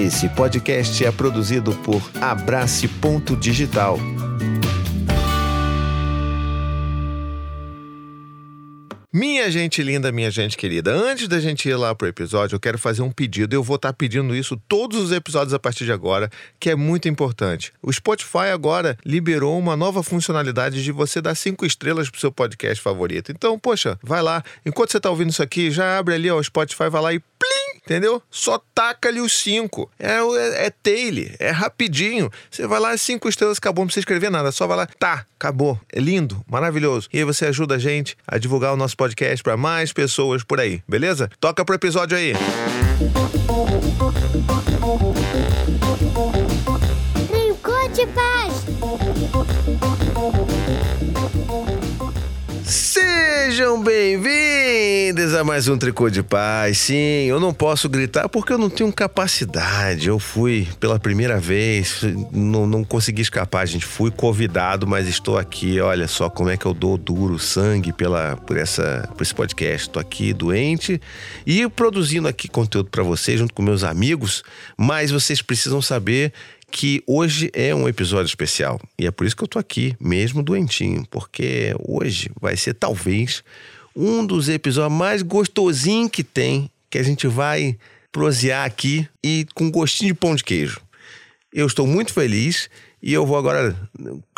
Esse podcast é produzido por Abrace Ponto Digital. Minha gente linda, minha gente querida, antes da gente ir lá pro episódio, eu quero fazer um pedido. Eu vou estar tá pedindo isso todos os episódios a partir de agora, que é muito importante. O Spotify agora liberou uma nova funcionalidade de você dar cinco estrelas pro seu podcast favorito. Então, poxa, vai lá. Enquanto você tá ouvindo isso aqui, já abre ali ó, o Spotify, vai lá e plim, entendeu? Só taca ali os cinco. É, é, é tail, é rapidinho. Você vai lá, cinco estrelas, acabou, não precisa escrever nada. Só vai lá, tá, acabou. É lindo, maravilhoso. E aí você ajuda a gente a divulgar o nosso podcast para mais pessoas por aí, beleza? Toca pro episódio aí. Tricote Paz. Sejam bem-vindos a mais um Tricô de Paz. Sim, eu não posso gritar porque eu não tenho capacidade. Eu fui pela primeira vez, não, não consegui escapar, gente. Fui convidado, mas estou aqui. Olha só como é que eu dou duro sangue pela, por, essa, por esse podcast. Estou aqui doente e produzindo aqui conteúdo para vocês, junto com meus amigos. Mas vocês precisam saber que hoje é um episódio especial. E é por isso que eu tô aqui, mesmo doentinho, porque hoje vai ser talvez um dos episódios mais gostosinhos que tem, que a gente vai prosear aqui e com gostinho de pão de queijo. Eu estou muito feliz e eu vou agora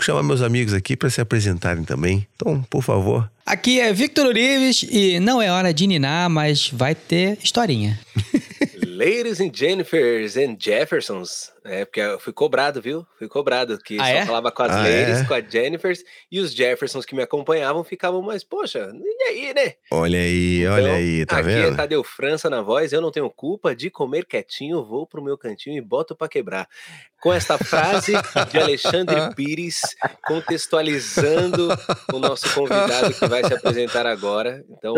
chamar meus amigos aqui para se apresentarem também. Então, por favor. Aqui é Victor Urives e não é hora de ninar, mas vai ter historinha. Ladies and Jennifers and Jeffersons. É, porque eu fui cobrado, viu? Fui cobrado, que ah, só é? falava com as ah, ladies, é? com a Jennifers, e os Jeffersons que me acompanhavam ficavam mais, poxa, e aí, né? Olha aí, então, olha aí, tá aqui vendo? Aqui é Tadeu França na voz, eu não tenho culpa de comer quietinho, vou pro meu cantinho e boto para quebrar. Com esta frase de Alexandre Pires, contextualizando o nosso convidado que vai se apresentar agora. Então,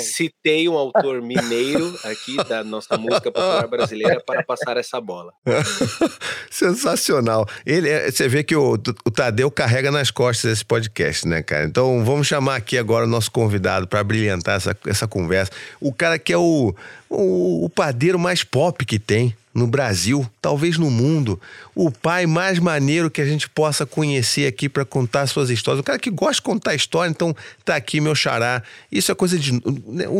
citei um autor mineiro aqui da nossa música popular brasileira para passar essa bola. Sensacional. Ele, é, você vê que o, o Tadeu carrega nas costas esse podcast, né, cara? Então vamos chamar aqui agora o nosso convidado para brilhantar essa, essa conversa. O cara que é o, o, o padeiro mais pop que tem no Brasil, talvez no mundo, o pai mais maneiro que a gente possa conhecer aqui para contar suas histórias. O cara que gosta de contar história, então tá aqui meu xará. Isso é coisa de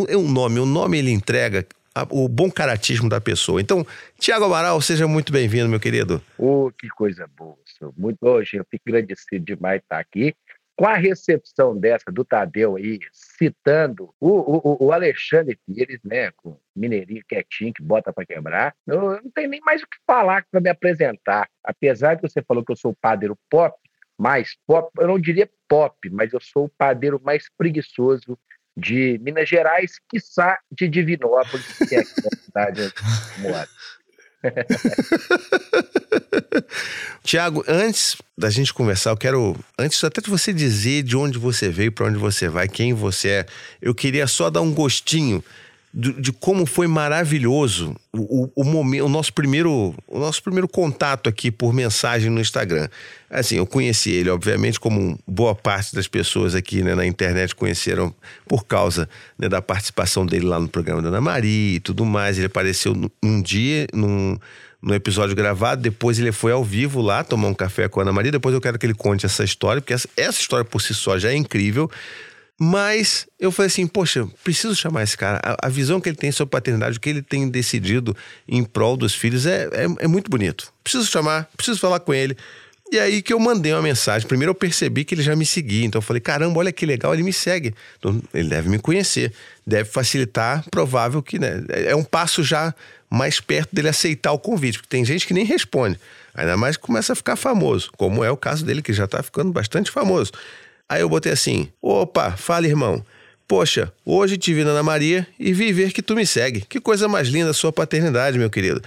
é um nome, o nome ele entrega o bom caratismo da pessoa. Então, Tiago Amaral, seja muito bem-vindo, meu querido. Oh, que coisa boa, senhor. Muito hoje, eu fico agradecido demais de estar aqui. Com a recepção dessa do Tadeu aí, citando o, o, o Alexandre Pires, né, com mineirinho quietinho que bota para quebrar, eu, eu não tenho nem mais o que falar para me apresentar. Apesar que você falou que eu sou o padeiro pop, mais pop, eu não diria pop, mas eu sou o padeiro mais preguiçoso de Minas Gerais, quiçá de Divinópolis, que é a cidade mora. Tiago, antes da gente conversar, eu quero, antes até de você dizer de onde você veio, para onde você vai, quem você é, eu queria só dar um gostinho de, de como foi maravilhoso o, o, momento, o nosso primeiro, o nosso primeiro contato aqui por mensagem no Instagram. Assim, eu conheci ele, obviamente, como boa parte das pessoas aqui né, na internet conheceram por causa né, da participação dele lá no programa da Ana Maria e tudo mais. Ele apareceu num dia, num, no episódio gravado, depois ele foi ao vivo lá tomar um café com a Ana Maria. Depois eu quero que ele conte essa história, porque essa, essa história por si só já é incrível. Mas eu falei assim, poxa, preciso chamar esse cara. A, a, visão que ele tem sobre paternidade, o que ele tem decidido em prol dos filhos é, é, é, muito bonito. Preciso chamar, preciso falar com ele. E aí que eu mandei uma mensagem. Primeiro eu percebi que ele já me seguia. Então eu falei, caramba, olha que legal, ele me segue. Então, ele deve me conhecer. Deve facilitar, provável que, né? É, é um passo já mais perto dele aceitar o convite. Porque tem gente que nem responde. Ainda mais que começa a ficar famoso. Como é o caso dele, que já está ficando bastante famoso. Aí eu botei assim: opa, fala irmão. Poxa, hoje te vi na Ana Maria e vi ver que tu me segue. Que coisa mais linda a sua paternidade, meu querido.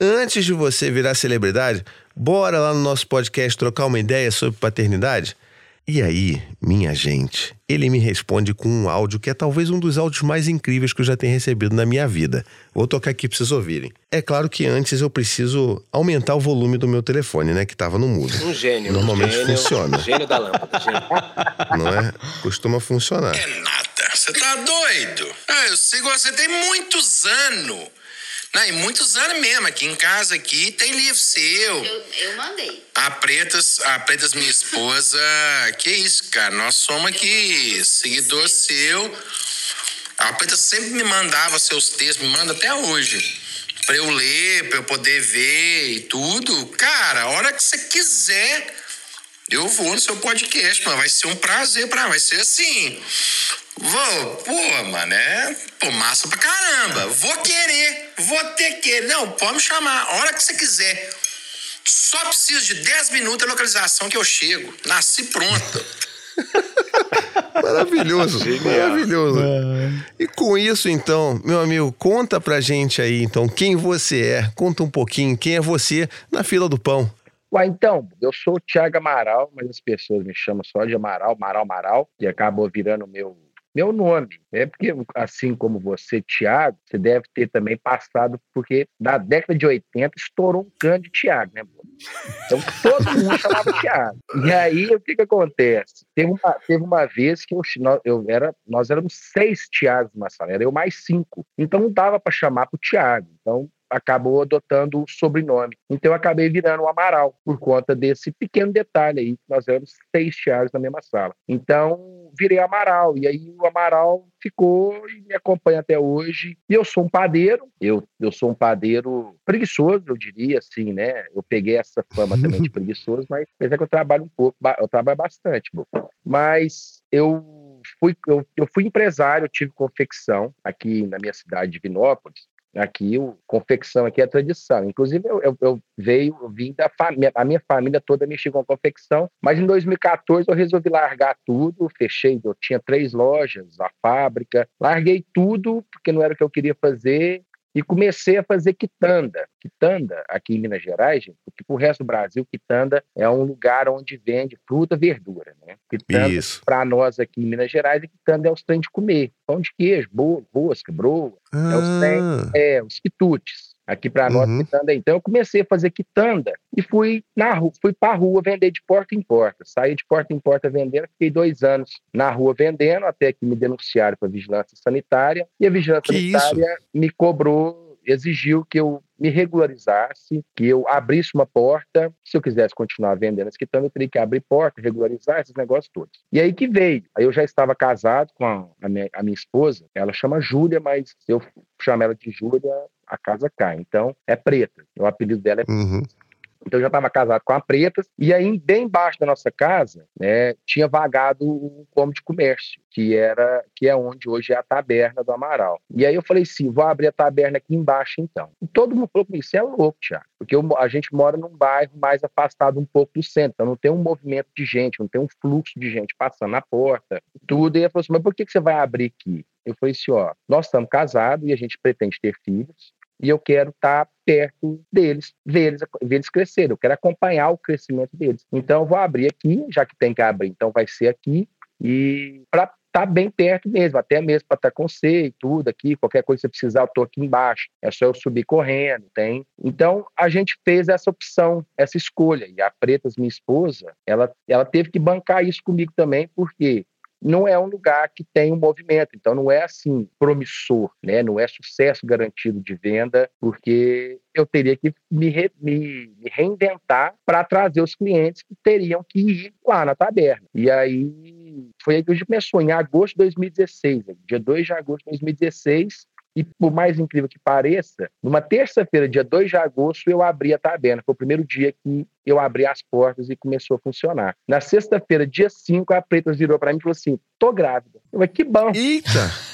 Antes de você virar celebridade, bora lá no nosso podcast trocar uma ideia sobre paternidade? E aí, minha gente, ele me responde com um áudio que é talvez um dos áudios mais incríveis que eu já tenho recebido na minha vida. Vou tocar aqui para vocês ouvirem. É claro que antes eu preciso aumentar o volume do meu telefone, né, que estava no mudo. Um gênio. Normalmente um gênio, funciona. Gênio da lâmpada. Gênio. Não é? Costuma funcionar. É nada. Você tá doido? Ah, eu sigo você tem muitos anos. Não, e muitos anos mesmo. Aqui em casa aqui tem livro seu. Eu, eu mandei. A Pretas, a Pretas, minha esposa, que isso, cara. Nós somos aqui seguidor seu. A Pretas sempre me mandava seus textos, me manda até hoje. Pra eu ler, pra eu poder ver e tudo. Cara, a hora que você quiser, eu vou no seu podcast, mano. Vai ser um prazer pra. Vai ser assim. Vou, pô, mano, é pô, massa pra caramba. Vou querer, vou ter que. Não, pode me chamar, a hora que você quiser. Só preciso de 10 minutos de localização que eu chego. Nasci pronto. Maravilhoso, maravilhoso. E com isso, então, meu amigo, conta pra gente aí, então, quem você é. Conta um pouquinho, quem é você na fila do pão. Ué, então, eu sou o Thiago Amaral, mas as pessoas me chamam só de Amaral, Amaral, Amaral, que acabou virando meu meu nome. É porque, assim como você, Tiago, você deve ter também passado, porque na década de 80 estourou um cano de Tiago, né? Então todo mundo chamava Tiago. E aí o que, que acontece? Teve uma, teve uma vez que eu, eu era, nós éramos seis Tiagos na sala, era eu mais cinco. Então não dava para chamar para o Tiago. Então acabou adotando o sobrenome. Então eu acabei virando o Amaral, por conta desse pequeno detalhe aí, que nós éramos seis Thiagos na mesma sala. Então virei Amaral, e aí o Amaral ficou e me acompanha até hoje. E eu sou um padeiro, eu, eu sou um padeiro preguiçoso, eu diria assim, né? Eu peguei essa fama também de preguiçoso, mas apesar que eu trabalho um pouco, eu trabalho bastante, mas eu fui, eu, eu fui empresário, eu tive confecção aqui na minha cidade de Vinópolis, Aqui, o, confecção aqui é tradição. Inclusive, eu, eu, eu veio, eu vim da família, a minha família toda mexia com confecção, mas em 2014 eu resolvi largar tudo, fechei, eu tinha três lojas, a fábrica, larguei tudo porque não era o que eu queria fazer e comecei a fazer quitanda. Quitanda, aqui em Minas Gerais, gente, porque para o resto do Brasil, quitanda é um lugar onde vende fruta, verdura, né? Quitanda, para nós aqui em Minas Gerais, quitanda é os trem de comer. Pão de queijo, bolo, rosca, broa, ah. é os trem, é, os quitutes. Aqui para nós, uhum. quitanda. Então, eu comecei a fazer quitanda e fui na rua, fui para a rua vender de porta em porta. Saí de porta em porta vendendo, fiquei dois anos na rua vendendo, até que me denunciaram para a vigilância sanitária. E a vigilância que sanitária isso? me cobrou, exigiu que eu me regularizasse, que eu abrisse uma porta. Se eu quisesse continuar vendendo as quitanda, eu teria que abrir porta, regularizar esses negócios todos. E aí que veio. Aí eu já estava casado com a, a, minha, a minha esposa, ela chama Júlia, mas eu chamo ela de Júlia, a casa cai. Então, é preta. O apelido dela é uhum. Então eu já estava casado com a Pretas, e aí bem embaixo da nossa casa, né, tinha vagado um como de comércio, que era que é onde hoje é a taberna do Amaral. E aí eu falei assim, vou abrir a taberna aqui embaixo então. E todo mundo falou comigo, você é louco, Thiago, porque eu, a gente mora num bairro mais afastado um pouco do centro, então não tem um movimento de gente, não tem um fluxo de gente passando na porta, tudo. E ele falou assim, mas por que, que você vai abrir aqui? Eu falei assim, ó, nós estamos casados e a gente pretende ter filhos, e eu quero estar tá perto deles, ver eles, crescerem, eu quero acompanhar o crescimento deles. Então, eu vou abrir aqui, já que tem que abrir, então vai ser aqui, e para estar tá bem perto mesmo, até mesmo para estar tá com você e tudo aqui, qualquer coisa que você precisar, eu estou aqui embaixo, é só eu subir correndo, tem? Então, a gente fez essa opção, essa escolha, e a Pretas, minha esposa, ela, ela teve que bancar isso comigo também, porque não é um lugar que tem um movimento, então não é assim promissor, né? não é sucesso garantido de venda, porque eu teria que me, re, me, me reinventar para trazer os clientes que teriam que ir lá na taberna. E aí foi aí que a gente começou, em agosto de 2016, dia 2 de agosto de 2016, e por mais incrível que pareça, numa terça-feira, dia 2 de agosto, eu abri a taberna. Foi o primeiro dia que eu abri as portas e começou a funcionar. Na sexta-feira, dia 5, a Pretas virou para mim e falou assim: tô grávida. Eu falei, que bom. Eita!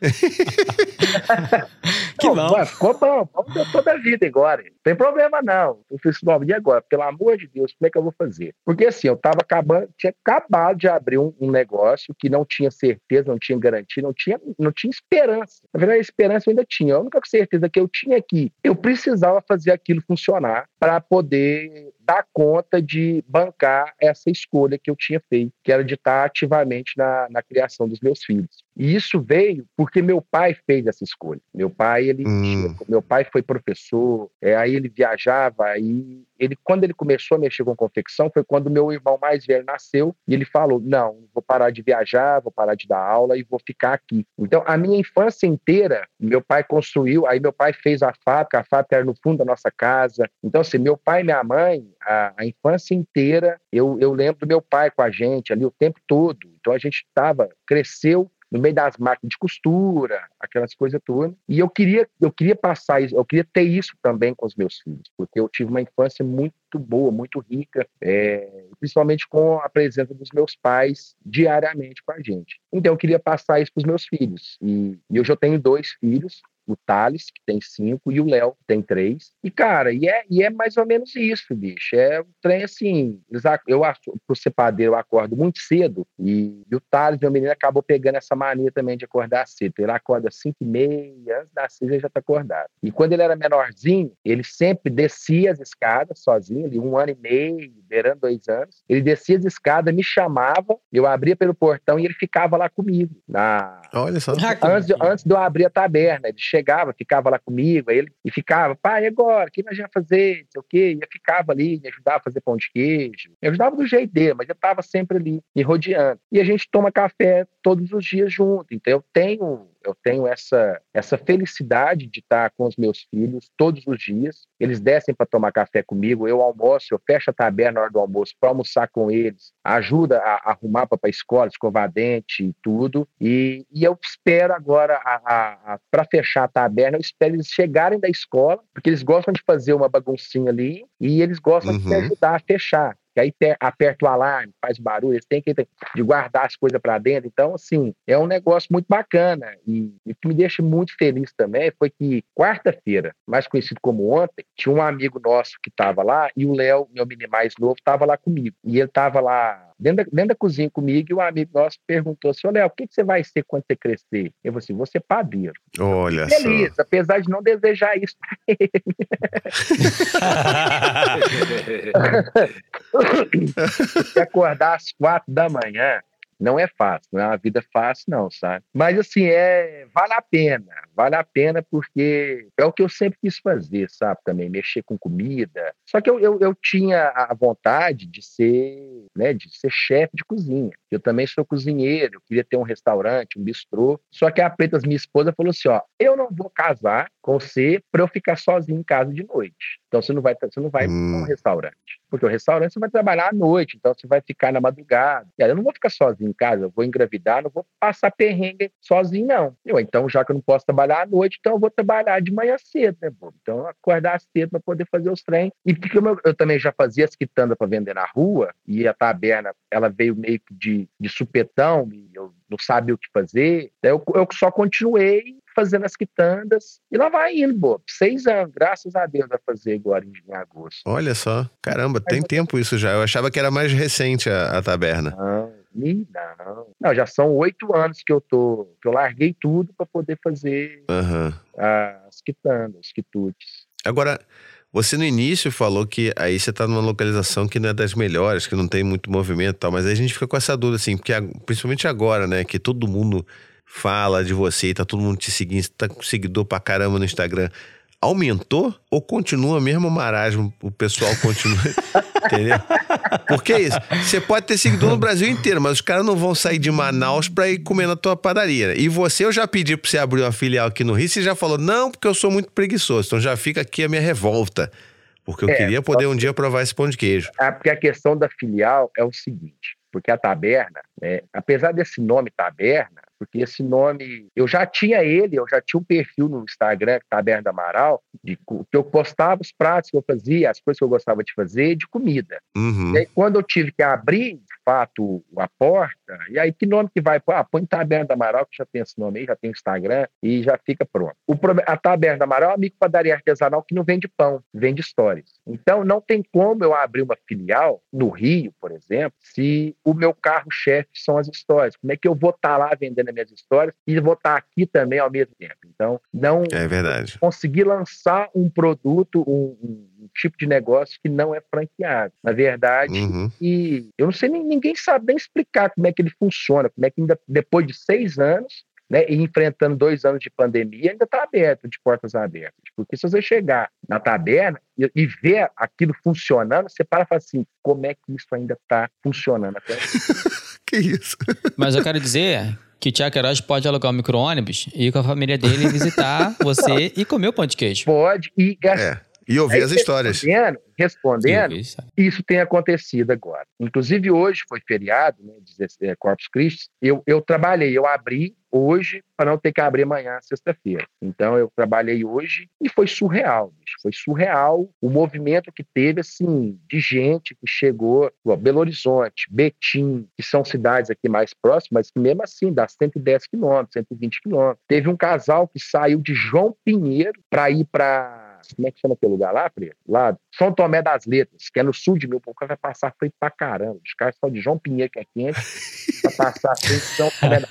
que não, bom. Ficou bom, toda a vida agora. Não tem problema, não. Eu fiz nome de agora, pelo amor de Deus, como é que eu vou fazer? Porque assim, eu tava acabando, tinha acabado de abrir um, um, negócio que não tinha certeza, não tinha garantia, não tinha, não tinha esperança. Na verdade, a esperança eu ainda tinha. A única certeza que eu tinha aqui, é eu precisava fazer aquilo funcionar para poder dar conta de bancar essa escolha que eu tinha feito, que era de estar ativamente na, na criação dos meus filhos. E isso veio porque meu pai fez essa escolha. Meu pai, ele, hum. meu pai foi professor, é, aí ele viajava, aí ele quando ele começou a mexer com confecção foi quando meu irmão mais velho nasceu e ele falou: "Não, vou parar de viajar, vou parar de dar aula e vou ficar aqui". Então, a minha infância inteira, meu pai construiu, aí meu pai fez a fábrica, a fábrica era no fundo da nossa casa. Então, assim, meu pai e minha mãe, a, a infância inteira, eu, eu lembro do meu pai com a gente ali o tempo todo. Então, a gente estava, cresceu no meio das máquinas de costura, aquelas coisas todas. E eu queria, eu queria passar isso, eu queria ter isso também com os meus filhos, porque eu tive uma infância muito boa, muito rica, é, principalmente com a presença dos meus pais diariamente com a gente. Então eu queria passar isso para os meus filhos. E, e eu já tenho dois filhos, o Thales, que tem cinco, e o Léo, que tem três. E, cara, e é, e é mais ou menos isso, bicho. É um trem assim. Eu, pro ser padeiro, eu acordo muito cedo, e, e o Thales, meu menino, acabou pegando essa mania também de acordar cedo. Ele acorda às cinco e meia, antes das seis ele já tá acordado. E quando ele era menorzinho, ele sempre descia as escadas sozinho, ali, um ano e meio, beirando dois anos. Ele descia as escadas, me chamava, eu abria pelo portão e ele ficava lá comigo. Na... Olha só. Antes, de, antes de eu abrir a taberna, ele chegava, ficava lá comigo, aí ele e ficava, pai, agora, o que nós vamos fazer? Não sei o quê. E eu ficava ali, me ajudava a fazer pão de queijo. Me ajudava do jeito dele, mas eu estava sempre ali, me rodeando. E a gente toma café todos os dias junto. Então eu tenho eu tenho essa, essa felicidade de estar com os meus filhos todos os dias. Eles descem para tomar café comigo, eu almoço, eu fecho a taberna na hora do almoço para almoçar com eles, ajuda a, a arrumar para a escola, escovar dente e tudo. E, e eu espero agora, para fechar a taberna, eu espero eles chegarem da escola, porque eles gostam de fazer uma baguncinha ali e eles gostam uhum. de me uhum. ajudar a fechar que aí aperta o alarme, faz barulho, eles têm que de guardar as coisas para dentro. Então, assim, é um negócio muito bacana. E, o que me deixa muito feliz também foi que quarta-feira, mais conhecido como ontem, tinha um amigo nosso que estava lá e o Léo, meu menino mais novo, estava lá comigo. E ele estava lá dentro da, dentro da cozinha comigo e um amigo nosso perguntou assim, Léo, o que, que você vai ser quando você crescer? Eu falei assim, vou ser padeiro. Olha Feliz, só. apesar de não desejar isso para ele. Se acordar às quatro da manhã, não é fácil, não é uma vida fácil, não, sabe? Mas assim, é, vale a pena, vale a pena porque é o que eu sempre quis fazer, sabe? Também mexer com comida. Só que eu, eu, eu tinha a vontade de ser, né, de ser chefe de cozinha. Eu também sou cozinheiro, eu queria ter um restaurante, um bistrô. Só que a Pretas, minha esposa, falou assim: ó, eu não vou casar com você para eu ficar sozinho em casa de noite. Então você não vai, você não vai hum. para um restaurante. Porque o restaurante você vai trabalhar à noite, então você vai ficar na madrugada. E aí eu não vou ficar sozinho em casa, eu vou engravidar, não vou passar perrengue sozinho, não. Eu, então, já que eu não posso trabalhar à noite, então eu vou trabalhar de manhã cedo, né, pô? Então, acordar cedo para poder fazer os trem. E porque eu, eu também já fazia as quitandas para vender na rua, e a taberna, ela veio meio que de, de supetão, e eu não sabia o que fazer. Eu, eu só continuei fazendo as quitandas e lá vai indo, pô. Seis anos, graças a Deus, vai fazer agora em agosto. Olha só, caramba, tem tempo isso já. Eu achava que era mais recente a, a taberna. Não, não. Não, já são oito anos que eu tô, que eu larguei tudo para poder fazer uhum. as quitandas, os quitutes. Agora, você no início falou que aí você está numa localização que não é das melhores, que não tem muito movimento e tal, mas aí a gente fica com essa dúvida, assim, porque principalmente agora, né, que todo mundo fala de você e tá todo mundo te seguindo, você tá com seguidor pra caramba no Instagram. Aumentou ou continua mesmo o marasmo? O pessoal continua. entendeu? Porque é isso. Você pode ter seguidor no Brasil inteiro, mas os caras não vão sair de Manaus pra ir comer na tua padaria. E você, eu já pedi pra você abrir uma filial aqui no Rio, você já falou, não, porque eu sou muito preguiçoso. Então já fica aqui a minha revolta. Porque eu é, queria poder um dia provar esse pão de queijo. É, porque a questão da filial é o seguinte: porque a taberna, né, apesar desse nome taberna, porque esse nome, eu já tinha ele, eu já tinha um perfil no Instagram, Taberna Amaral, de, que eu postava os pratos que eu fazia, as coisas que eu gostava de fazer, de comida. Uhum. E aí, quando eu tive que abrir, de fato, a porta, e aí que nome que vai? Ah, põe Taberna Amaral, que já tem esse nome aí, já tem Instagram, e já fica pronto. O, a Taberna Amaral é uma amigo padaria artesanal que não vende pão, vende histórias. Então, não tem como eu abrir uma filial no Rio, por exemplo, se o meu carro-chefe são as histórias. Como é que eu vou estar tá lá vendendo as minhas histórias e vou estar aqui também ao mesmo tempo. Então, não é verdade. conseguir lançar um produto, um, um tipo de negócio que não é franqueado. Na verdade, uhum. e eu não sei ninguém sabe nem explicar como é que ele funciona, como é que ainda depois de seis anos né, e enfrentando dois anos de pandemia, ainda está aberto, de portas abertas. Porque se você chegar na taberna e, e ver aquilo funcionando, você para e fala assim, como é que isso ainda está funcionando até que isso? Mas eu quero dizer que o Tiago Queiroz pode alugar um micro-ônibus e ir com a família dele visitar você e comer o pão de queijo. Pode, e É. E ouvir Aí, as histórias. Respondendo, respondendo Isso. isso tem acontecido agora. Inclusive, hoje foi feriado, né, 16 é, Corpus Christi. Eu, eu trabalhei, eu abri hoje para não ter que abrir amanhã, sexta-feira. Então, eu trabalhei hoje e foi surreal, bicho. Foi surreal o movimento que teve, assim, de gente que chegou, ó, Belo Horizonte, Betim, que são cidades aqui mais próximas, mas que mesmo assim dá 110 quilômetros, 120 quilômetros. Teve um casal que saiu de João Pinheiro para ir para como é que chama aquele lugar lá, Preto? Lá, São Tomé das Letras, que é no sul de Milton. O cara vai passar frente pra caramba. Os caras só de João Pinheiro, que é quente, pra passar frente de São Tomé das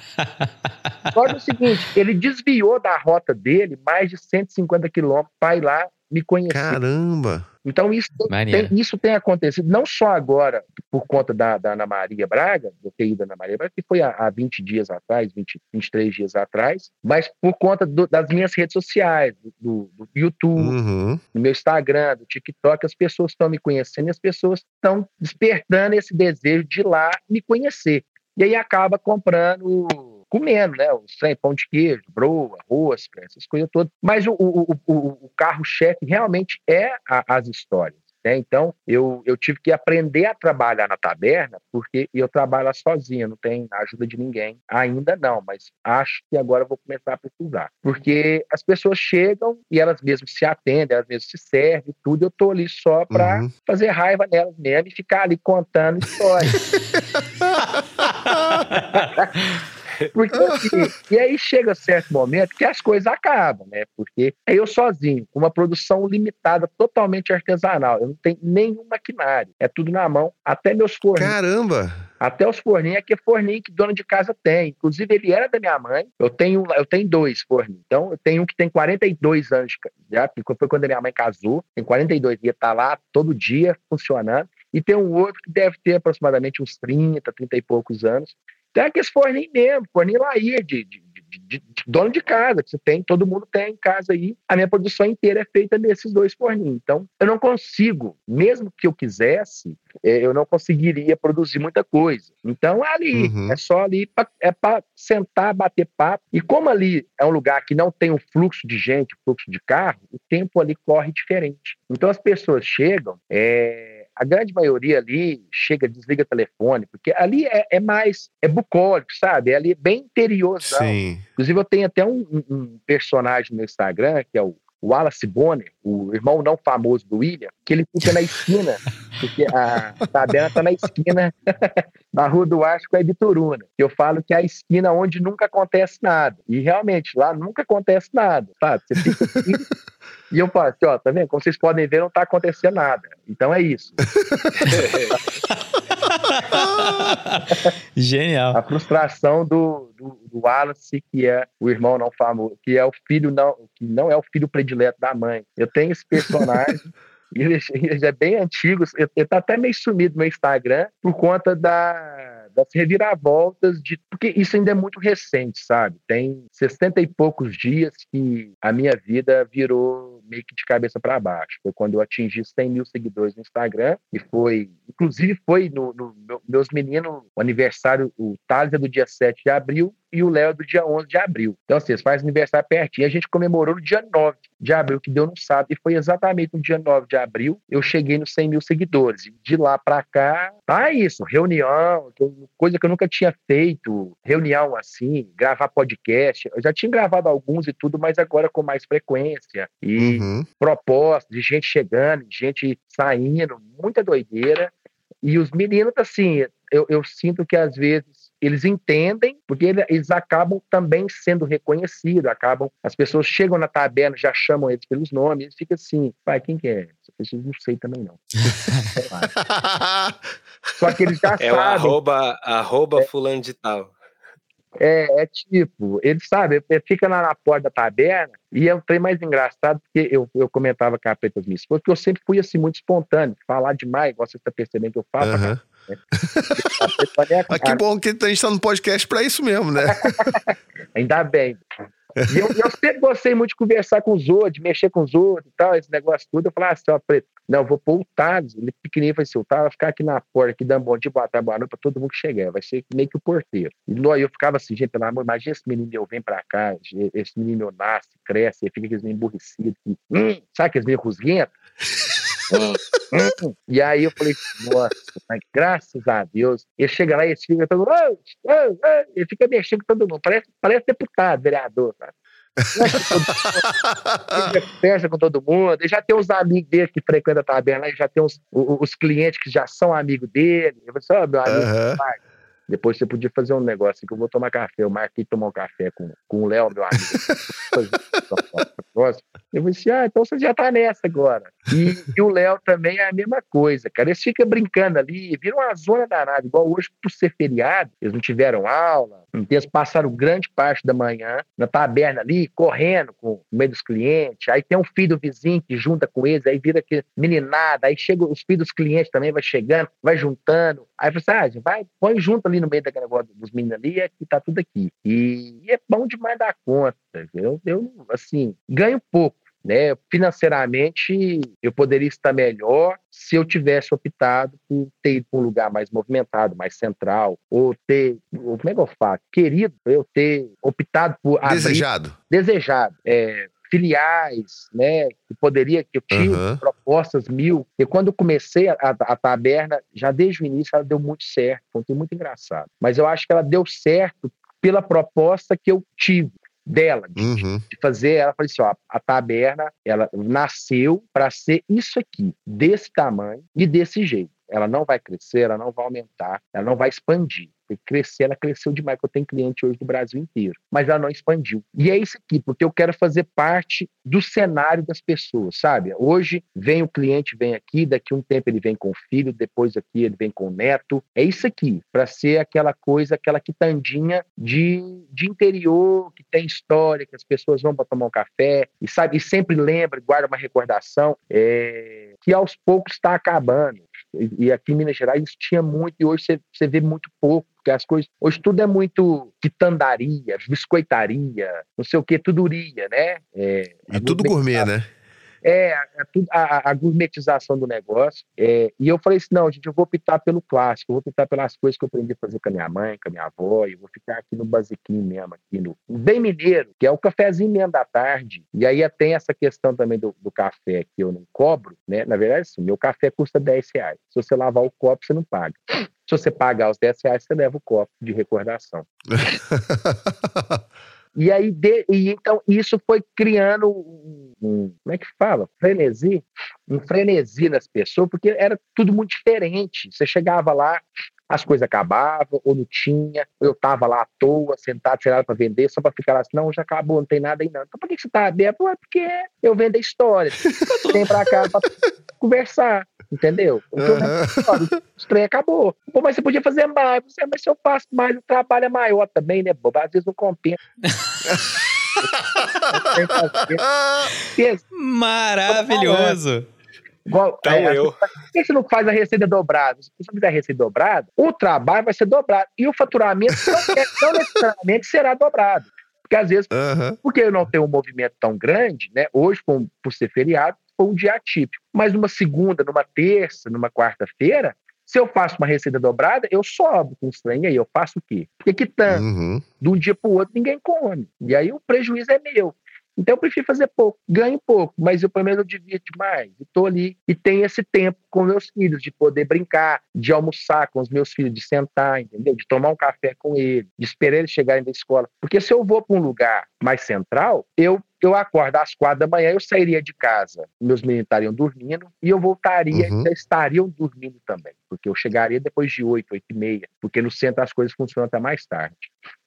Só que é o seguinte, ele desviou da rota dele mais de 150 quilômetros para ir lá me conhecer. Caramba! Então, isso tem, isso tem acontecido, não só agora, por conta da, da Ana Maria Braga, do TI da Ana Maria Braga, que foi há, há 20 dias atrás, 20, 23 dias atrás, mas por conta do- das minhas redes sociais, do, do- do YouTube, Uhum. no meu Instagram, do TikTok, as pessoas estão me conhecendo e as pessoas estão despertando esse desejo de ir lá me conhecer. E aí acaba comprando, comendo, né? O trem, pão de queijo, broa, rosca, essas coisas todas. Mas o, o, o, o carro-chefe realmente é a- as histórias. Né? Então, eu, eu tive que aprender a trabalhar na taberna, porque eu trabalho lá sozinho, não tenho ajuda de ninguém. Ainda não, mas acho que agora eu vou começar a precisar. Porque as pessoas chegam e elas mesmas se atendem, elas mesmas se servem, tudo. Eu tô ali só para Uhum. fazer raiva nelas mesmo e ficar ali contando histórias. Porque, assim, e aí chega certo momento que as coisas acabam, né? Porque é eu sozinho, com uma produção limitada, totalmente artesanal. Eu não tenho nenhum maquinário. É tudo na mão. Até meus forninhos. Caramba! Até os forninhos, é que é forninho que dona de casa tem. Inclusive, ele era da minha mãe. Eu tenho, eu tenho dois forninhos. Então, eu tenho um que tem 42 anos já, foi quando a minha mãe casou. Tem 42 dias, tá lá todo dia funcionando. E tem um outro que deve ter aproximadamente uns 30, 30 e poucos anos. Tem aqueles forninhos mesmo, forninho lá aí, de, de, de, de- dono de casa, que você tem, todo mundo tem em casa aí. A minha produção inteira é feita nesses dois forninhos. Então, eu não consigo, mesmo que eu quisesse, eh, eu não conseguiria produzir muita coisa. Então, é ali, Uhum. é só ali, pra, é para sentar, bater papo. E como ali é um lugar que não tem um fluxo de gente, fluxo de carro, o tempo ali corre diferente. Então, as pessoas chegam, é, a grande maioria ali chega, desliga o telefone, porque ali é, é mais, é bucólico, sabe? É ali bem interiorzão. Sim. Inclusive, eu tenho até um, um- personagem no Instagram, que é o Wallace Bonner, o irmão não famoso do William, que ele fica na esquina, porque a taberna tá na esquina da Rua do Asco é Bituruna. Eu falo que é a esquina onde nunca acontece nada. E realmente, lá nunca acontece nada, sabe? Você fica assim, e eu falo assim, ó, tá vendo? Como vocês podem ver, não tá acontecendo nada. Então é isso. Genial. A frustração do, do, do Wallace, que é o irmão não famoso, que é o filho não, que não é o filho predileto da mãe. Eu tenho esse personagem. Ele, ele é bem antigo, ele tá até meio sumido no meu Instagram por conta da, das reviravoltas de. Porque isso ainda é muito recente, sabe? Tem 60 e poucos dias que a minha vida virou meio que de cabeça para baixo. Foi quando eu atingi 100 mil seguidores no Instagram, e foi. Inclusive, foi no, no meu- meus meninos, o aniversário, o Thales é do dia 7 de abril e o Léo é do dia 11 de abril. Então, assim, eles fazem aniversário pertinho. A gente comemorou no dia 9 de abril, que deu no sábado, e foi exatamente no dia 9 de abril eu cheguei nos 100 mil seguidores. E de lá para cá, tá isso, reunião, coisa que eu nunca tinha feito, reunião assim, gravar podcast. Eu já tinha gravado alguns e tudo, mas agora com mais frequência. E Uhum. propostas de gente chegando, de gente saindo, muita doideira. E os meninos, assim, eu, eu sinto que às vezes eles entendem, porque ele- eles acabam também sendo reconhecidos, acabam, as pessoas chegam na taberna, já chamam eles pelos nomes, eles ficam assim, pai, quem que é? Eu não sei também não. Só que eles já É o sabem. arroba, arroba fulano de tal. É, é tipo, ele sabe, ele fica lá na porta da taberna e é um trem mais engraçado, porque eu, eu comentava com a Preta Miss, porque eu sempre fui assim muito espontâneo, falar demais, igual você está percebendo que eu falo. pra É Mas que bom que a gente tá no podcast pra isso mesmo, né? Ainda bem. E eu, eu sempre gostei muito de conversar com os outros, de mexer com os outros e tal, esse negócio tudo. Eu falei, ah, seu preto, não, eu vou pôr o Tades, ele pequenininho, falei assim, o Tades vai ficar aqui na porta, aqui dando bom dia, boa tarde, boa noite pra todo mundo que chegar, vai ser meio que o porteiro. E nós- eu ficava assim, gente, pelo amor, imagina esse menino meu vem pra cá, esse menino meu nasce, cresce, e fica aqueles meio emburrecidos, que, hum, sabe aqueles meio rusguentos? E aí eu falei, nossa, mas graças a Deus. Ele chega lá e ele fica todo ele fica mexendo com todo mundo, parece, parece deputado, vereador, sabe? Ele com todo mundo, ele já tem uns amigos dele que frequentam a taberna, ele já tem uns, o- o- os clientes que já são amigos dele. Eu falei assim, ó, meu amigo. Marcos, depois você podia fazer um negócio que eu vou tomar café. Eu marquei tomar um café com, com o Léo, meu amigo. Eu falei assim, ah, então você já tá nessa agora. E, e o Léo também é a mesma coisa, cara. Eles ficam brincando ali, viram uma zona danada, igual hoje, por ser feriado, eles não tiveram aula, então eles passaram grande parte da manhã na taberna ali, correndo com no meio dos clientes. Aí tem um filho do vizinho que junta com eles, aí vira que meninada, aí chega os filhos dos clientes também, vai chegando, vai juntando. Aí você, ah, gente, vai, põe junto ali no meio daquele negócio dos meninos ali, é que tá tudo aqui. E, e é bom demais dar conta. Eu, eu assim, ganho pouco. Né? Financeiramente, eu poderia estar melhor se eu tivesse optado por ter ido para um lugar mais movimentado, mais central, ou ter, como é que eu falo? Querido, eu ter optado por abrir Desejado. desejado. É, filiais, né? Que poderia, que eu tive Aham. propostas mil. E quando eu comecei a, a, a taberna, já desde o início ela deu muito certo, foi muito engraçado. Mas eu acho que ela deu certo pela proposta que eu tive dela, de, Uhum. de fazer. Ela falou assim: ó, a taberna, ela nasceu para ser isso aqui, desse tamanho e desse jeito. Ela não vai crescer, ela não vai aumentar, ela não vai expandir. Crescer, ela cresceu demais, porque eu tenho cliente hoje do Brasil inteiro. Mas ela não expandiu. E é isso aqui, porque eu quero fazer parte do cenário das pessoas, sabe? Hoje vem o cliente, vem aqui, daqui um tempo ele vem com o filho, depois aqui ele vem com o neto. É isso aqui, para ser aquela coisa, aquela quitandinha de, de interior, que tem história, que as pessoas vão para tomar um café, e sabe, e sempre lembra, guarda uma recordação, é, que aos poucos está acabando. E, aqui em Minas Gerais isso tinha muito, e hoje você, você vê muito pouco, porque as coisas. Hoje tudo é muito quitandaria, biscoitaria, não sei o que, tudoria, né? É, E tudo gourmet, né? É, a, tudo- a- a gourmetização do negócio. É, e eu falei assim: não, gente, eu vou optar pelo clássico, eu vou optar pelas coisas que eu aprendi a fazer com a minha mãe, com a minha avó, eu vou ficar aqui no basiquinho mesmo, aqui no bem mineiro, que é o cafezinho mesmo da tarde. E aí tem essa questão também do, do café que eu não cobro, né? Na verdade, assim, meu café custa 10 reais. Se você lavar o copo, você não paga. Se você pagar os 10 reais, você leva o copo de recordação. E aí, de- e então, isso foi criando um, um- como é que fala? Frenesi? Um frenesi nas pessoas, porque era tudo muito diferente. Você chegava lá, as coisas acabavam, ou não tinha, ou eu tava lá à toa, sentado, nada para vender, só para ficar lá assim, não, já acabou, não tem nada aí não. Então, por que você tá aberto? É porque eu vendo a história. Tem para cá para conversar, entendeu? O que eu Aham. Olha, o trem acabou. Pô, mas você podia fazer mais. Você, mas se eu faço mais, o trabalho é maior também, né, bobo? Às vezes não compensa. Maravilhoso. igual, Então é, eu. Por que você não faz a receita dobrada? Se você fizer a receita dobrada, o trabalho vai ser dobrado. E o faturamento não, é- necessariamente será dobrado. Porque às vezes, Aham. porque eu não tenho um movimento tão grande, né? Hoje, por, por ser feriado, foi um dia atípico. Mas numa segunda, numa terça, numa quarta-feira, se eu faço uma receita dobrada, eu sobro com os trem aí. Eu faço o quê? Porque quitando, Uhum. de um dia para o outro, ninguém come. E aí o prejuízo é meu. Então eu prefiro fazer pouco, ganho pouco, mas eu pelo menos eu divirto mais. E tô ali e tenho esse tempo com meus filhos, de poder brincar, de almoçar com os meus filhos, de sentar, entendeu? De tomar um café com eles, de esperar eles chegarem da escola. Porque se eu vou para um lugar mais central, eu eu acordo às quatro da manhã, eu sairia de casa, meus meninos estariam dormindo, e eu voltaria, Uhum. eles estariam dormindo também, porque eu chegaria depois de oito, oito e meia, porque no centro as coisas funcionam até mais tarde.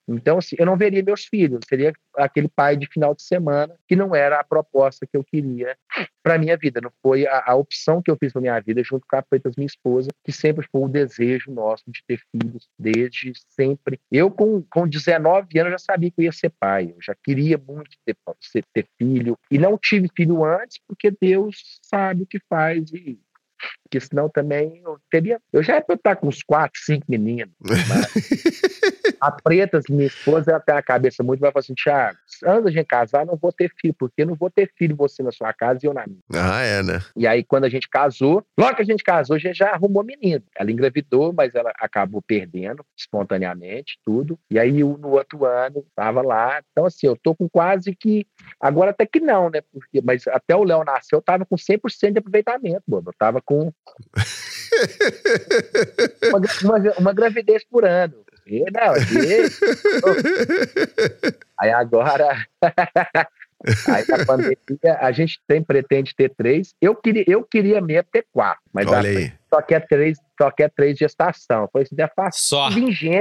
Então, assim, eu não veria meus filhos, seria aquele pai de final de semana, que não era a proposta que eu queria para minha vida, não foi a, a opção que eu fiz para minha vida junto com a Freitas, minha esposa, que sempre foi o desejo nosso de ter filhos desde sempre. Eu, com, com 19 anos, já sabia que eu ia ser pai, eu já queria muito ter, ter filho, e não tive filho antes, porque Deus sabe o que faz e porque senão também eu teria. Eu já ia estar com uns quatro, cinco meninos. a Preta, minha esposa, ela tem a cabeça muito, vai falar assim: Thiago, antes da gente casar, não vou ter filho, porque eu não vou ter filho você na sua casa e eu na minha. Ah, é, né? E aí, quando a gente casou, logo que a gente casou, a gente já arrumou menino. Ela engravidou, mas ela acabou perdendo espontaneamente tudo. E aí, no outro ano, tava lá. Então, assim, eu tô com quase que. Agora até que não, né? Porque, mas até o Léo nasceu, eu tava com 100% de aproveitamento, bobo. Eu tava com uma, uma, uma, gravidez por ano. E, não, e, aí agora. Aí na pandemia a gente tem, pretende ter três. Eu queria, eu queria mesmo ter quatro, mas Olha aí. só quer três, só quer três gestação. Foi isso, é fácil. Só.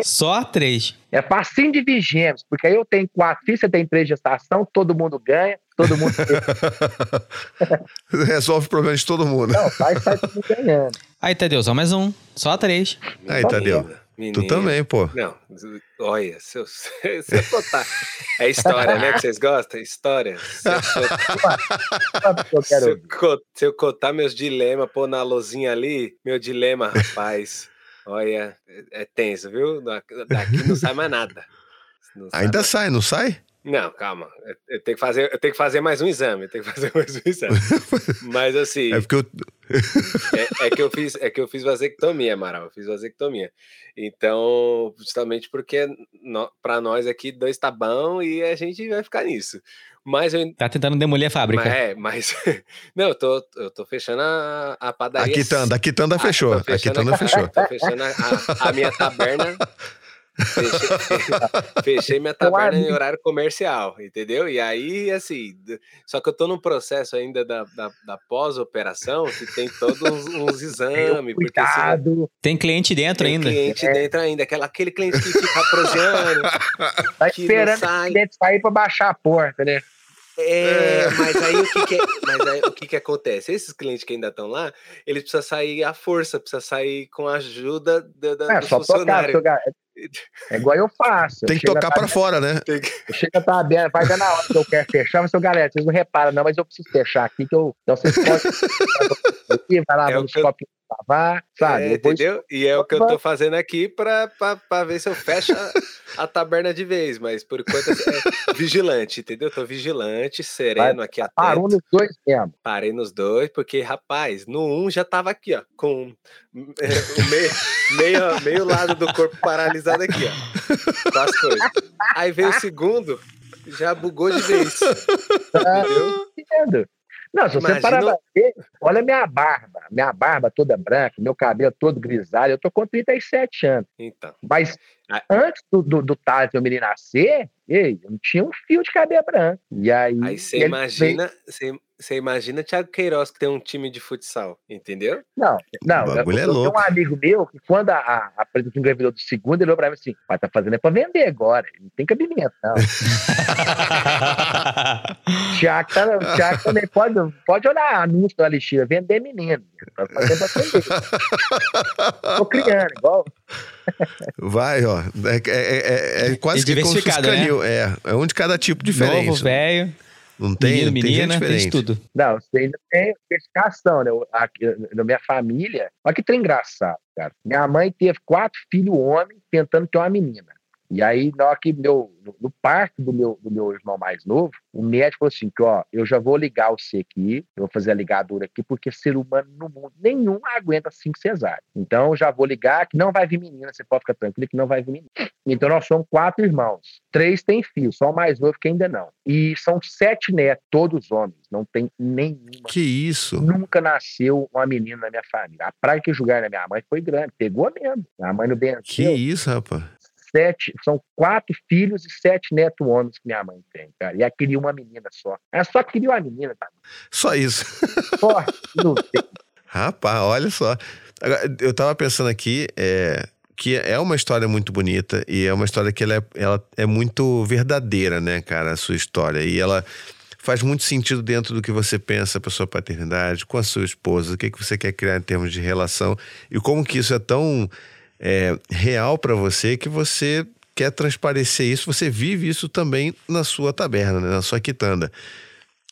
Só três. É facinho de vir gêmeos, porque aí eu tenho quatro filhos, você tem três gestação, todo mundo ganha, todo mundo. Resolve o problema de todo mundo. Não, sai, sai todo mundo ganhando. Aí, Tadeu, só mais um. Só três. Aí, Tadeu. Tu também, pô. Não, olha, se eu, se eu botar. É história, né? Que vocês gostam? História. Se eu, se eu, se eu contar meus dilemas, pôr na lozinha ali, meu dilema, rapaz. Olha, é, é tenso, viu? Daqui não sai mais nada. Ainda mais. sai, não sai? Não, calma. Eu tenho que fazer, eu tenho que fazer mais um exame. Eu tenho que fazer mais um exame. Mas assim. É porque eu. É, é, que eu fiz, é que eu fiz vasectomia, Amaral. Eu fiz vasectomia. Então, justamente porque no, para nós aqui dois tá bom e a gente vai ficar nisso. Mas eu. Tá tentando demolir a fábrica. Mas, é, mas. Não, eu tô, eu tô fechando a, a padaria. A quitanda, a quitanda fechou. A quitanda fechou. Tô fechando a, a, a minha taberna Fechei, fechei minha taberna em horário comercial, entendeu? E aí, assim, só que eu tô num processo ainda da, da, da pós-operação que tem todos uns, uns exames. Cuidado. tem cliente dentro tem ainda. cliente é. dentro ainda, aquela, aquele cliente que fica prosando. Tá esperando o cliente sair pra baixar a porta, né? É, mas aí o que, que é, mas aí, o que, que acontece? Esses clientes que ainda estão lá, eles precisam sair à força, precisa sair com a ajuda da, da, é, do só funcionário. Tocar, é igual eu faço. Tem que tocar tá, para fora, né? Chega a tá aberto, vai dar na hora que eu quero fechar, mas, galera, vocês não reparam, não, mas eu preciso fechar aqui, que eu. Então vocês podem. vai lá, é vamos copinhos lavar, sabe? É, entendeu? E é o que eu tô fazendo aqui pra, pra, pra ver se eu fecho a, a taberna de vez, mas por enquanto é vigilante, entendeu? Tô vigilante, sereno Vai, aqui atento. Parou nos dois mesmo. Parei nos dois, porque, rapaz, no um já tava aqui, ó, com é, o meio, meio, meio lado do corpo paralisado aqui, ó, com as coisas. Aí veio o segundo, já bugou de vez. Tá entendeu? Não, se você parar pra ver, olha minha barba, minha barba toda branca, meu cabelo todo grisalho, eu tô com 37 anos. Então. Mas antes do, do, do Taz meu menino nascer, ei, eu não tinha um fio de cabelo branco. E aí. Aí você imagina, veio... Você imagina Thiago Queiroz que tem um time de futsal, entendeu? Não, não. O bagulho eu, é louco. Eu tenho um amigo meu que quando a, a, a Preta engravidou do segundo, ele olhou pra mim assim, pai, tá fazendo é pra vender agora, não tem cabimento, não. Thiago, tá, Thiago também pode, pode olhar anúncio da Alexandre, vender menino. Tá fazendo pra vender. Tô criando, igual... Vai, ó. É, é, é, é quase que como se fosse canil. Né? É, é um de cada tipo diferente. Novo, velho. Não tem, Menino, tem menina, tem tudo. Não, você ainda tem investigação, né? Aqui, na minha família, olha que trem engraçado, cara. Minha mãe teve quatro filhos homens tentando ter uma menina. E aí, na hora que meu, no parto do meu, do meu irmão mais novo, o médico falou assim: que, ó, eu já vou ligar você aqui, eu vou fazer a ligadura aqui, porque ser humano no mundo nenhum aguenta cinco cesáreas. Então, eu já vou ligar que não vai vir menina, você pode ficar tranquilo que não vai vir menina. Então, nós somos quatro irmãos. Três têm filhos, só o mais novo que ainda não. E são sete netos, todos homens, não tem nenhuma. Que isso? Nunca nasceu uma menina na minha família. A praia que julgar na minha mãe foi grande, pegou mesmo. Minha mãe no bem. Que isso, rapaz? Sete, são quatro filhos e sete netos homens que minha mãe tem, cara. E ela queria uma menina só. Ela só queria uma menina, cara. Só isso. Só, não. Rapaz, olha só. Agora, eu tava pensando aqui, é, que é uma história muito bonita e é uma história que ela é, ela é muito verdadeira, né, cara, a sua história. E ela faz muito sentido dentro do que você pensa para sua paternidade, com a sua esposa, o que, que você quer criar em termos de relação e como que isso é tão é, real para você que você quer transparecer isso, você vive isso também na sua taberna, né, na sua quitanda.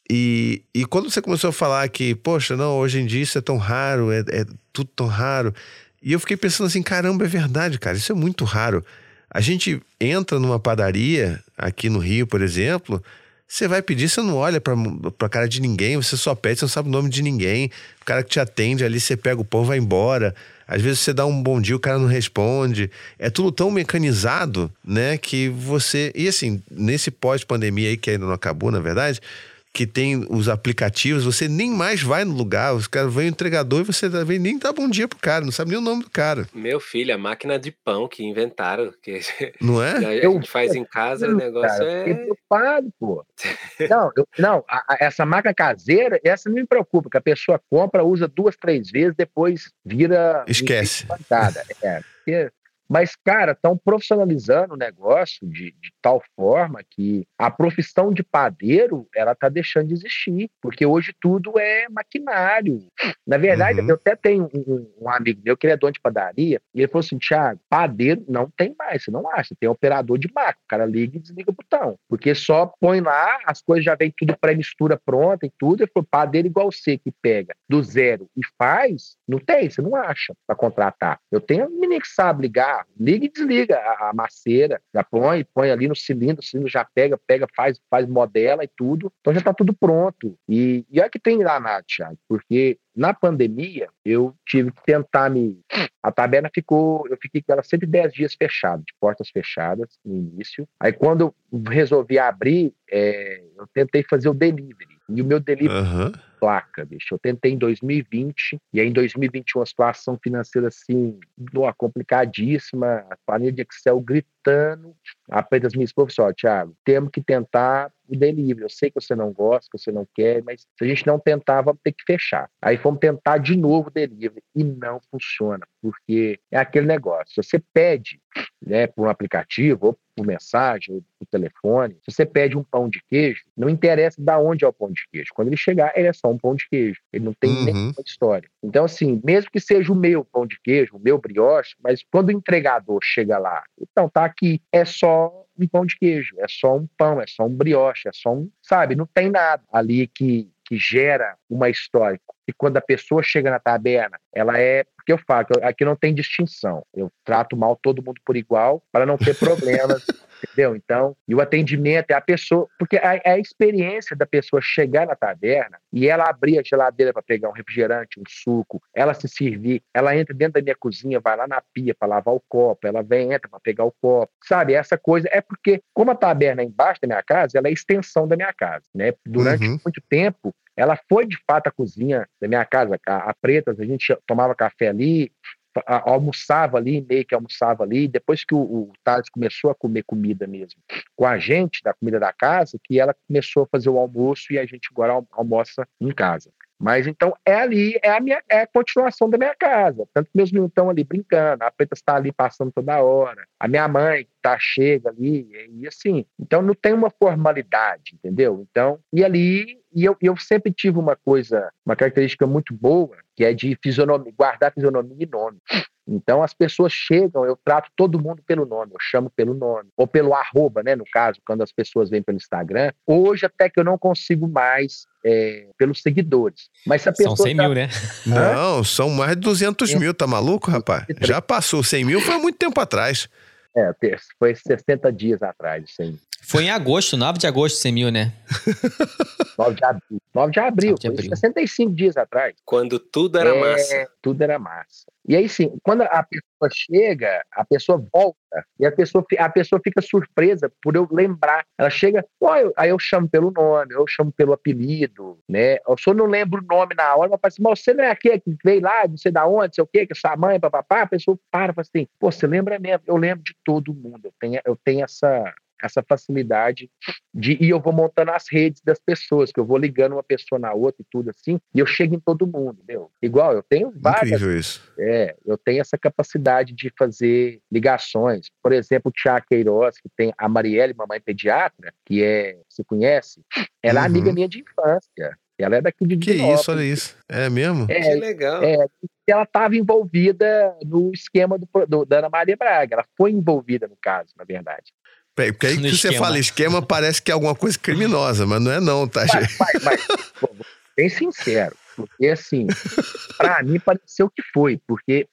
E, e quando você começou a falar que, poxa, não, hoje em dia isso é tão raro, é, é tudo tão raro. E eu fiquei pensando assim, caramba, é verdade, cara, isso é muito raro. A gente entra numa padaria aqui no Rio, por exemplo, você vai pedir, você não olha pra, pra cara de ninguém, você só pede, você não sabe o nome de ninguém. O cara que te atende ali, você pega o pão vai embora. Às vezes você dá um bom dia, o cara não responde. É tudo tão mecanizado, né, que você. E assim, nesse pós-pandemia aí, que ainda não acabou, na verdade, que tem os aplicativos, você nem mais vai no lugar, os caras vêm o entregador e você vem nem dá bom dia pro cara, não sabe nem o nome do cara. Meu filho, a máquina de pão que inventaram, que não é? a gente faz em casa, o negócio cara, é. preocupado, pô. não, eu, não a, a, essa máquina caseira, essa não me preocupa, que a pessoa compra, usa duas, três vezes, depois vira. Esquece. É, porque mas, cara, estão profissionalizando o negócio de, de, tal forma que a profissão de padeiro ela está deixando de existir, porque hoje tudo é maquinário. Na verdade, uhum. eu até tenho um, um, amigo meu que ele é dono de padaria, e ele falou assim: Thiago, padeiro não tem mais, você não acha? Tem operador de máquina, o cara liga e desliga o botão, porque só põe lá, as coisas já vem tudo pré-mistura pronta e tudo. Ele falou: padeiro igual você que pega do zero e faz, não tem, você não acha para contratar. Eu tenho um menino que sabe ligar liga e desliga a, a maceira, já põe, põe ali no cilindro, o cilindro já pega, pega, faz, faz modela e tudo, então já está tudo pronto. E, e é que tem lá, na Thiago, porque na pandemia eu tive que tentar me. A taberna ficou, eu fiquei com ela 110 dias fechada, de portas fechadas no início. Aí quando eu resolvi abrir, é, eu tentei fazer o delivery. E o meu delivery uhum. placa, bicho. Eu tentei em 2020, e aí em 2021 a situação financeira assim, complicadíssima, a planilha de Excel gritando. Apenas minha esposa falou: Thiago, temos que tentar o delivery. Eu sei que você não gosta, que você não quer, mas se a gente não tentar, vamos ter que fechar. Aí fomos tentar de novo o delivery e não funciona, porque é aquele negócio. Você pede né, por um aplicativo, ou por mensagem, ou por telefone, se você pede um pão de queijo, não interessa de onde é o pão de queijo. Quando ele chegar, ele é só um pão de queijo. Ele não tem uhum. nenhuma história. Então, assim, mesmo que seja o meu pão de queijo, o meu brioche, mas quando o entregador chega lá, então tá aqui, é só um pão de queijo, é só um pão, é só um brioche, é só um, sabe, não tem nada ali que, que gera uma história. E quando a pessoa chega na taberna, ela é. Porque eu falo, aqui não tem distinção. Eu trato mal todo mundo por igual para não ter problemas entendeu? Então, e o atendimento é a pessoa, porque é, é a experiência da pessoa chegar na taberna e ela abrir a geladeira para pegar um refrigerante, um suco, ela se servir, ela entra dentro da minha cozinha, vai lá na pia para lavar o copo, ela vem, entra para pegar o copo, sabe? Essa coisa é porque, como a taberna é embaixo da minha casa, ela é a extensão da minha casa, né? Durante uhum. muito tempo, ela foi de fato a cozinha da minha casa, a, a Pretas, a gente tomava café ali, almoçava ali, meio que almoçava ali, depois que o, o começou a comer comida mesmo com a gente, da comida da casa, que ela começou a fazer o almoço e a gente agora almoça em casa. Mas então é ali, é a minha é a continuação da minha casa. Tanto que meus meninos estão ali brincando, a preta está ali passando toda hora, a minha mãe tá chega ali, e assim. Então não tem uma formalidade, entendeu? Então, e ali, e eu, eu sempre tive uma coisa, uma característica muito boa, que é de fisionomia, guardar fisionomia e nome. Então as pessoas chegam, eu trato todo mundo pelo nome, eu chamo pelo nome, ou pelo arroba, né? No caso, quando as pessoas vêm pelo Instagram. Hoje até que eu não consigo mais é, pelos seguidores. Mas se a pessoa são 100 tá... mil, né? Não, são mais de 200 mil, tá maluco, rapaz? Já passou 100 mil, foi há muito tempo atrás. É, foi 60 dias atrás, 100 Foi em agosto, 9 de agosto, 100 mil, né? 9 de abril. 9 de abril, 9 de abril. 65 dias atrás. Quando tudo era é, massa. Tudo era massa. E aí sim, quando a pessoa chega, a pessoa volta e a pessoa, a pessoa fica surpresa por eu lembrar. Ela chega, eu, aí eu chamo pelo nome, eu chamo pelo apelido, né? Eu só não lembro o nome na hora, mas fala assim, mas você não é aquele que veio lá, não sei da onde, sei o quê, que é sua mãe, papapá, a pessoa para e fala assim, pô, você lembra mesmo? Eu lembro de todo mundo, eu tenho, eu tenho essa essa facilidade de e eu vou montando as redes das pessoas, que eu vou ligando uma pessoa na outra e tudo assim, e eu chego em todo mundo, meu. Igual eu tenho várias, Incrível isso. é, eu tenho essa capacidade de fazer ligações. Por exemplo, o Tiago Queiroz, que tem a Marielle, mamãe pediatra, que é, você conhece? Ela é Uhum. amiga minha de infância. Ela é daqui de Que Divinópolis. isso, olha isso. É mesmo? Que É, legal. é, que ela estava envolvida no esquema do, do- da Ana Maria Braga. Ela foi envolvida no caso, na verdade. Peraí, Porque aí No que você esquema. fala esquema parece que é alguma coisa criminosa, mas não é não, tá, gente? Mas, mas, mas, vou ser bem sincero, porque assim, pra mim pareceu que foi, porque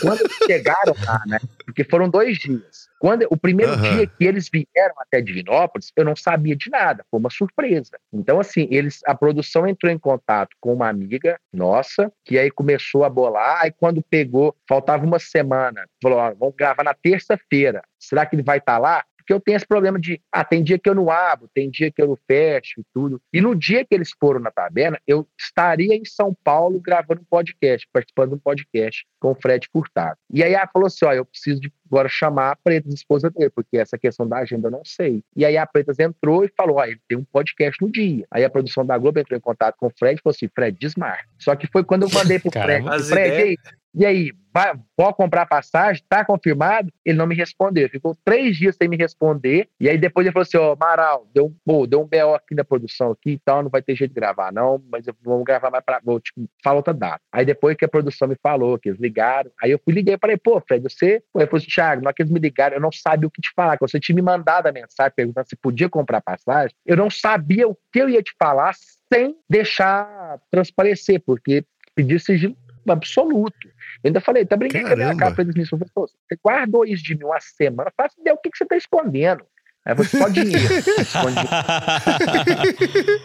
quando eles chegaram lá, né? Porque foram dois dias. Quando o primeiro Aham. dia que eles vieram até Divinópolis, eu não sabia de nada, foi uma surpresa. Então, assim, eles, a produção entrou em contato com uma amiga nossa, que aí começou a bolar, aí quando pegou, faltava uma semana, falou: ó, vamos gravar na terça-feira. Será que ele vai estar lá? Porque eu tenho esse problema de, ah, tem dia que eu não abro, tem dia que eu não fecho e tudo. E no dia que eles foram na taberna, eu estaria em São Paulo gravando um podcast, participando de um podcast com o Fred Furtado. E aí ela falou assim: ó, eu preciso de agora chamar a Pretas, esposa dele, porque essa questão da agenda eu não sei. E aí a Pretas entrou e falou: ó, ele tem um podcast no dia. Aí a produção da Globo entrou em contato com o Fred e falou assim: Fred, desmarca. Só que foi quando eu mandei pro Fred, Fred, e aí, e aí, vai, pode comprar passagem? Tá confirmado? Ele não me respondeu. Ficou três dias sem me responder. E aí depois ele falou assim: Ó, Amaral, deu, um- pô, deu um BO aqui na produção aqui e tal, não vai ter jeito de gravar, não, mas eu vou gravar mais pra. Vou te falar outra data. Aí depois que a produção me falou, que eles ligaram, aí eu fui liguei e falei, pô, Fred, você. Pô, falou assim, Thiago, na hora que eles me ligaram, eu não sabia o que te falar. que Você tinha me mandado a mensagem perguntando se podia comprar passagem. Eu não sabia o que eu ia te falar sem deixar transparecer, porque pedir sigilo absoluto. Eu ainda falei, tá brincando com a minha pra eles me você guardou isso de mim uma semana, faça ideia o que, que você tá escondendo. Aí você só dinheiro. Esconde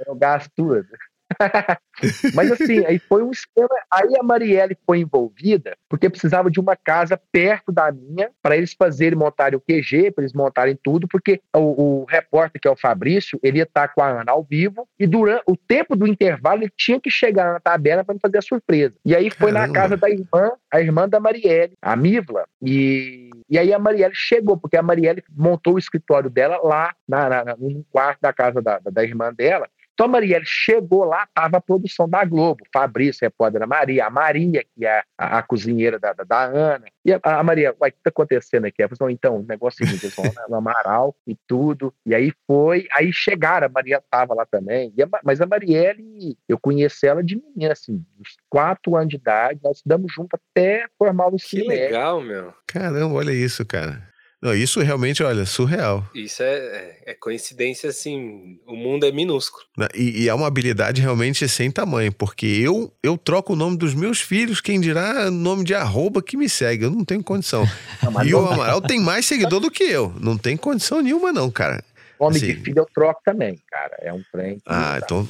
eu gasto tudo. Mas assim, aí foi um esquema. Aí a Marielle foi envolvida porque precisava de uma casa perto da minha para eles fazerem, montarem o QG, para eles montarem tudo, porque o, o repórter, que é o Fabrício, ele ia estar com a Ana ao vivo e durante o tempo do intervalo ele tinha que chegar na tabela para fazer a surpresa. E aí foi na Caramba. casa da irmã, a irmã da Marielle, a Mivla, e, e aí a Marielle chegou, porque a Marielle montou o escritório dela lá na, na, na- num quarto da casa da, da irmã dela. Então a Marielle chegou lá, estava a produção da Globo, Fabrício, repórter da Maria, a Maria, que é a, a cozinheira da, da, da Ana. E a, a Maria, uai, o que está acontecendo aqui? Ela falou, então, o negócio é o seguinte, eles vão no Amaral e tudo. E aí foi, aí chegaram, a Maria estava lá também. E a Ma- mas a Marielle, eu conheci ela de menina, assim, uns quatro anos de idade, nós estudamos junto até formar o Que ensino médio. legal, meu. Caramba, olha isso, cara. Não, isso realmente, olha, surreal. Isso é, é- é coincidência, assim. O mundo é minúsculo. Né? E, e é uma habilidade realmente sem tamanho, porque eu eu troco o nome dos meus filhos, quem dirá nome de arroba que me segue, eu não tenho condição. E o Amaral tem mais seguidor do que eu, não tem condição nenhuma não, cara. Nome assim- de filho eu troco também, cara. É um trem. Ah, tá- então...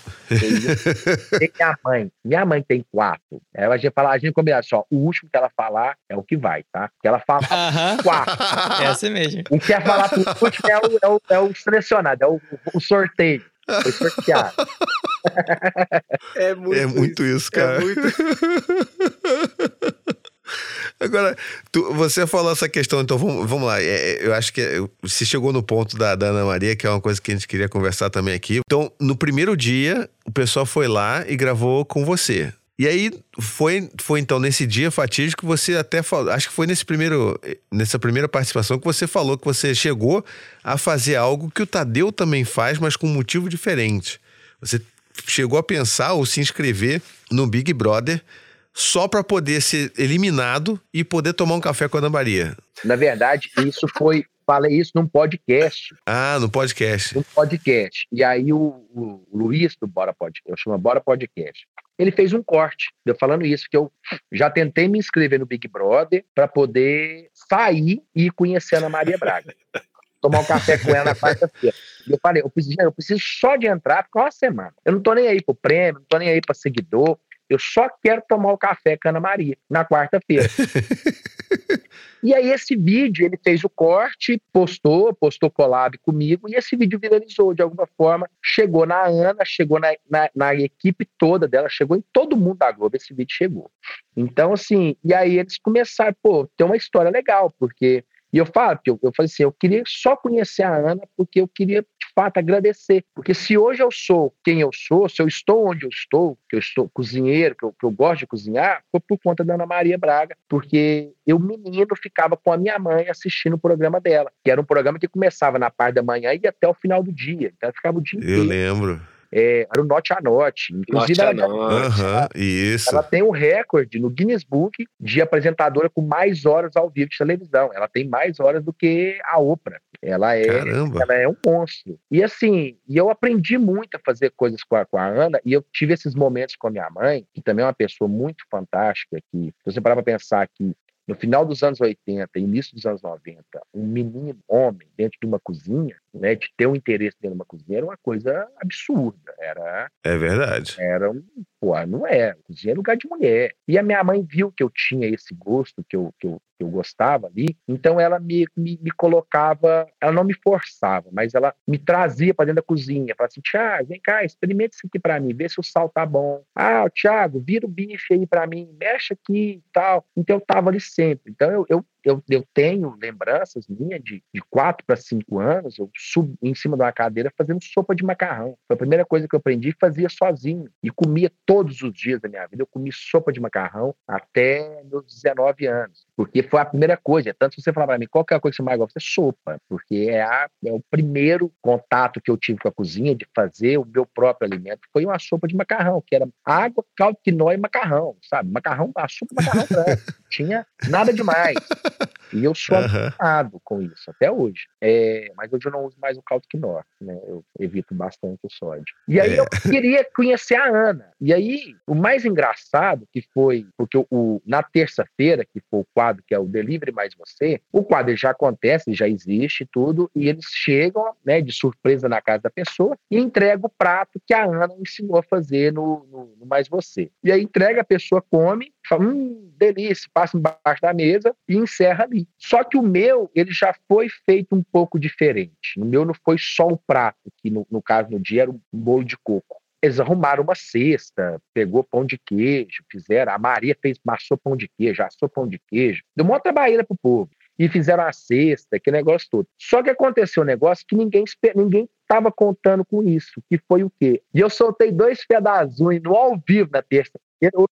Tem minha mãe. Minha mãe tem quatro. Aí a gente fala, a gente combina só. O último que ela falar é o que vai, tá? Que ela fala Aham. quatro. É assim mesmo. O que é falar pro último é o, é o, é o selecionado, é o, o sorteio. Foi sorteado. É muito, É muito isso, cara. É muito. Agora, tu- você falou essa questão, então vamos, vamos lá. É, é, eu acho que você chegou no ponto da, da Ana Maria, que é uma coisa que a gente queria conversar também aqui. Então, no primeiro dia, o pessoal foi lá e gravou com você. E aí foi, foi então nesse dia fatídico que você até falou, acho que foi nesse primeiro, nessa primeira participação que você falou que você chegou a fazer algo que o Tadeu também faz, mas com um motivo diferente. Você chegou a pensar ou se inscrever no Big Brother só para poder ser eliminado e poder tomar um café com a Ana Maria. Na verdade, isso foi. Falei isso num podcast. Ah, no podcast. Num podcast. E aí o, o Luiz do Bora Podcast, chama Bora Podcast. Ele fez um corte, eu falando isso, que eu já tentei me inscrever no Big Brother para poder sair e conhecer a Ana Maria Braga. Tomar um café com ela na quarta-feira. E eu falei, eu preciso, eu preciso só de entrar por uma semana. Eu não tô nem aí pro prêmio, não tô nem aí para seguidor. Eu só quero tomar o café com a Ana Maria na quarta-feira. E aí esse vídeo, ele fez o corte, postou, postou collab comigo, e esse vídeo viralizou de alguma forma, chegou na Ana, chegou na, na, na equipe toda dela, chegou em todo mundo da Globo, esse vídeo chegou. Então, assim, e aí eles começaram, pô, tem uma história legal, porque E eu falo, eu, eu falei assim, eu queria só conhecer a Ana porque eu queria, de fato, agradecer. Porque se hoje eu sou quem eu sou, se eu estou onde eu estou, que eu estou cozinheiro, que eu, que eu gosto de cozinhar, foi por conta da Ana Maria Braga, porque eu, menino, ficava com a minha mãe assistindo o programa dela, que era um programa que começava na parte da manhã e ia até o final do dia. Então eu ficava o dia Eu inteiro. lembro. É, era o Note a Note. Inclusive, ela, Note. Aham, isso. ela tem um recorde no Guinness Book de apresentadora com mais horas ao vivo de televisão. Ela tem mais horas do que a Oprah. Ela é, Caramba. ela é um monstro. E assim, e eu aprendi muito a fazer coisas com a, com a Ana, e eu tive esses momentos com a minha mãe, que também é uma pessoa muito fantástica, que se você parar para pensar que no final dos anos 80, início dos anos 90, um menino, homem, dentro de uma cozinha, né, de ter um interesse dentro de uma cozinha, era uma coisa absurda. Era, É verdade. era um. Pô, não é. Cozinha é lugar de mulher. E a minha mãe viu que eu tinha esse gosto, que eu, que eu, que eu gostava ali, então ela me, me, me colocava, ela não me forçava, mas ela me trazia para dentro da cozinha. Falava assim: Tiago, vem cá, experimenta isso aqui para mim, vê se o sal tá bom. Ah, Tiago, vira o bife aí para mim, mexe aqui e tal. Então eu tava ali sempre. Então eu, eu eu, eu tenho lembranças minhas de, de quatro para cinco anos, eu subi em cima de uma cadeira fazendo sopa de macarrão. Foi a primeira coisa que eu aprendi fazia sozinho. E comia todos os dias da minha vida. Eu comi sopa de macarrão até meus 19 anos. Porque foi a primeira coisa. Tanto se você falar para mim qual que é a coisa que você mais gosta, é sopa. Porque é, a, é o primeiro contato que eu tive com a cozinha de fazer o meu próprio alimento. Foi uma sopa de macarrão, que era água, caldo quinó e macarrão, sabe? Macarrão, a sopa de macarrão branco. Não tinha nada demais. E eu sou acostumado com isso até hoje. É, mas hoje eu não uso mais o caldo quinó, né? Eu evito bastante o sódio. E aí É. eu queria conhecer a Ana. E aí, o mais engraçado que foi, porque o, o- na terça-feira, que foi o quadro que é o Delivery Mais Você, o quadro já acontece, já existe tudo, e eles chegam, né, de surpresa na casa da pessoa e entregam o prato que a Ana ensinou a fazer no, no, no Mais Você. E aí entrega, a pessoa come, fala, hum, delícia, passa embaixo da mesa e encerra ali. Só que o meu, ele já foi feito um pouco diferente. O meu não foi só o prato, que no, no caso no dia era um bolo de coco. Eles arrumaram uma cesta, pegou pão de queijo, fizeram. A Maria fez, massou pão de queijo, assou pão de queijo. Deu uma trabalheira pro povo. E fizeram a cesta, aquele negócio todo. Só que aconteceu um negócio que ninguém ninguém estava contando com isso, que foi o quê? E eu soltei dois pedaços no ao vivo na terça.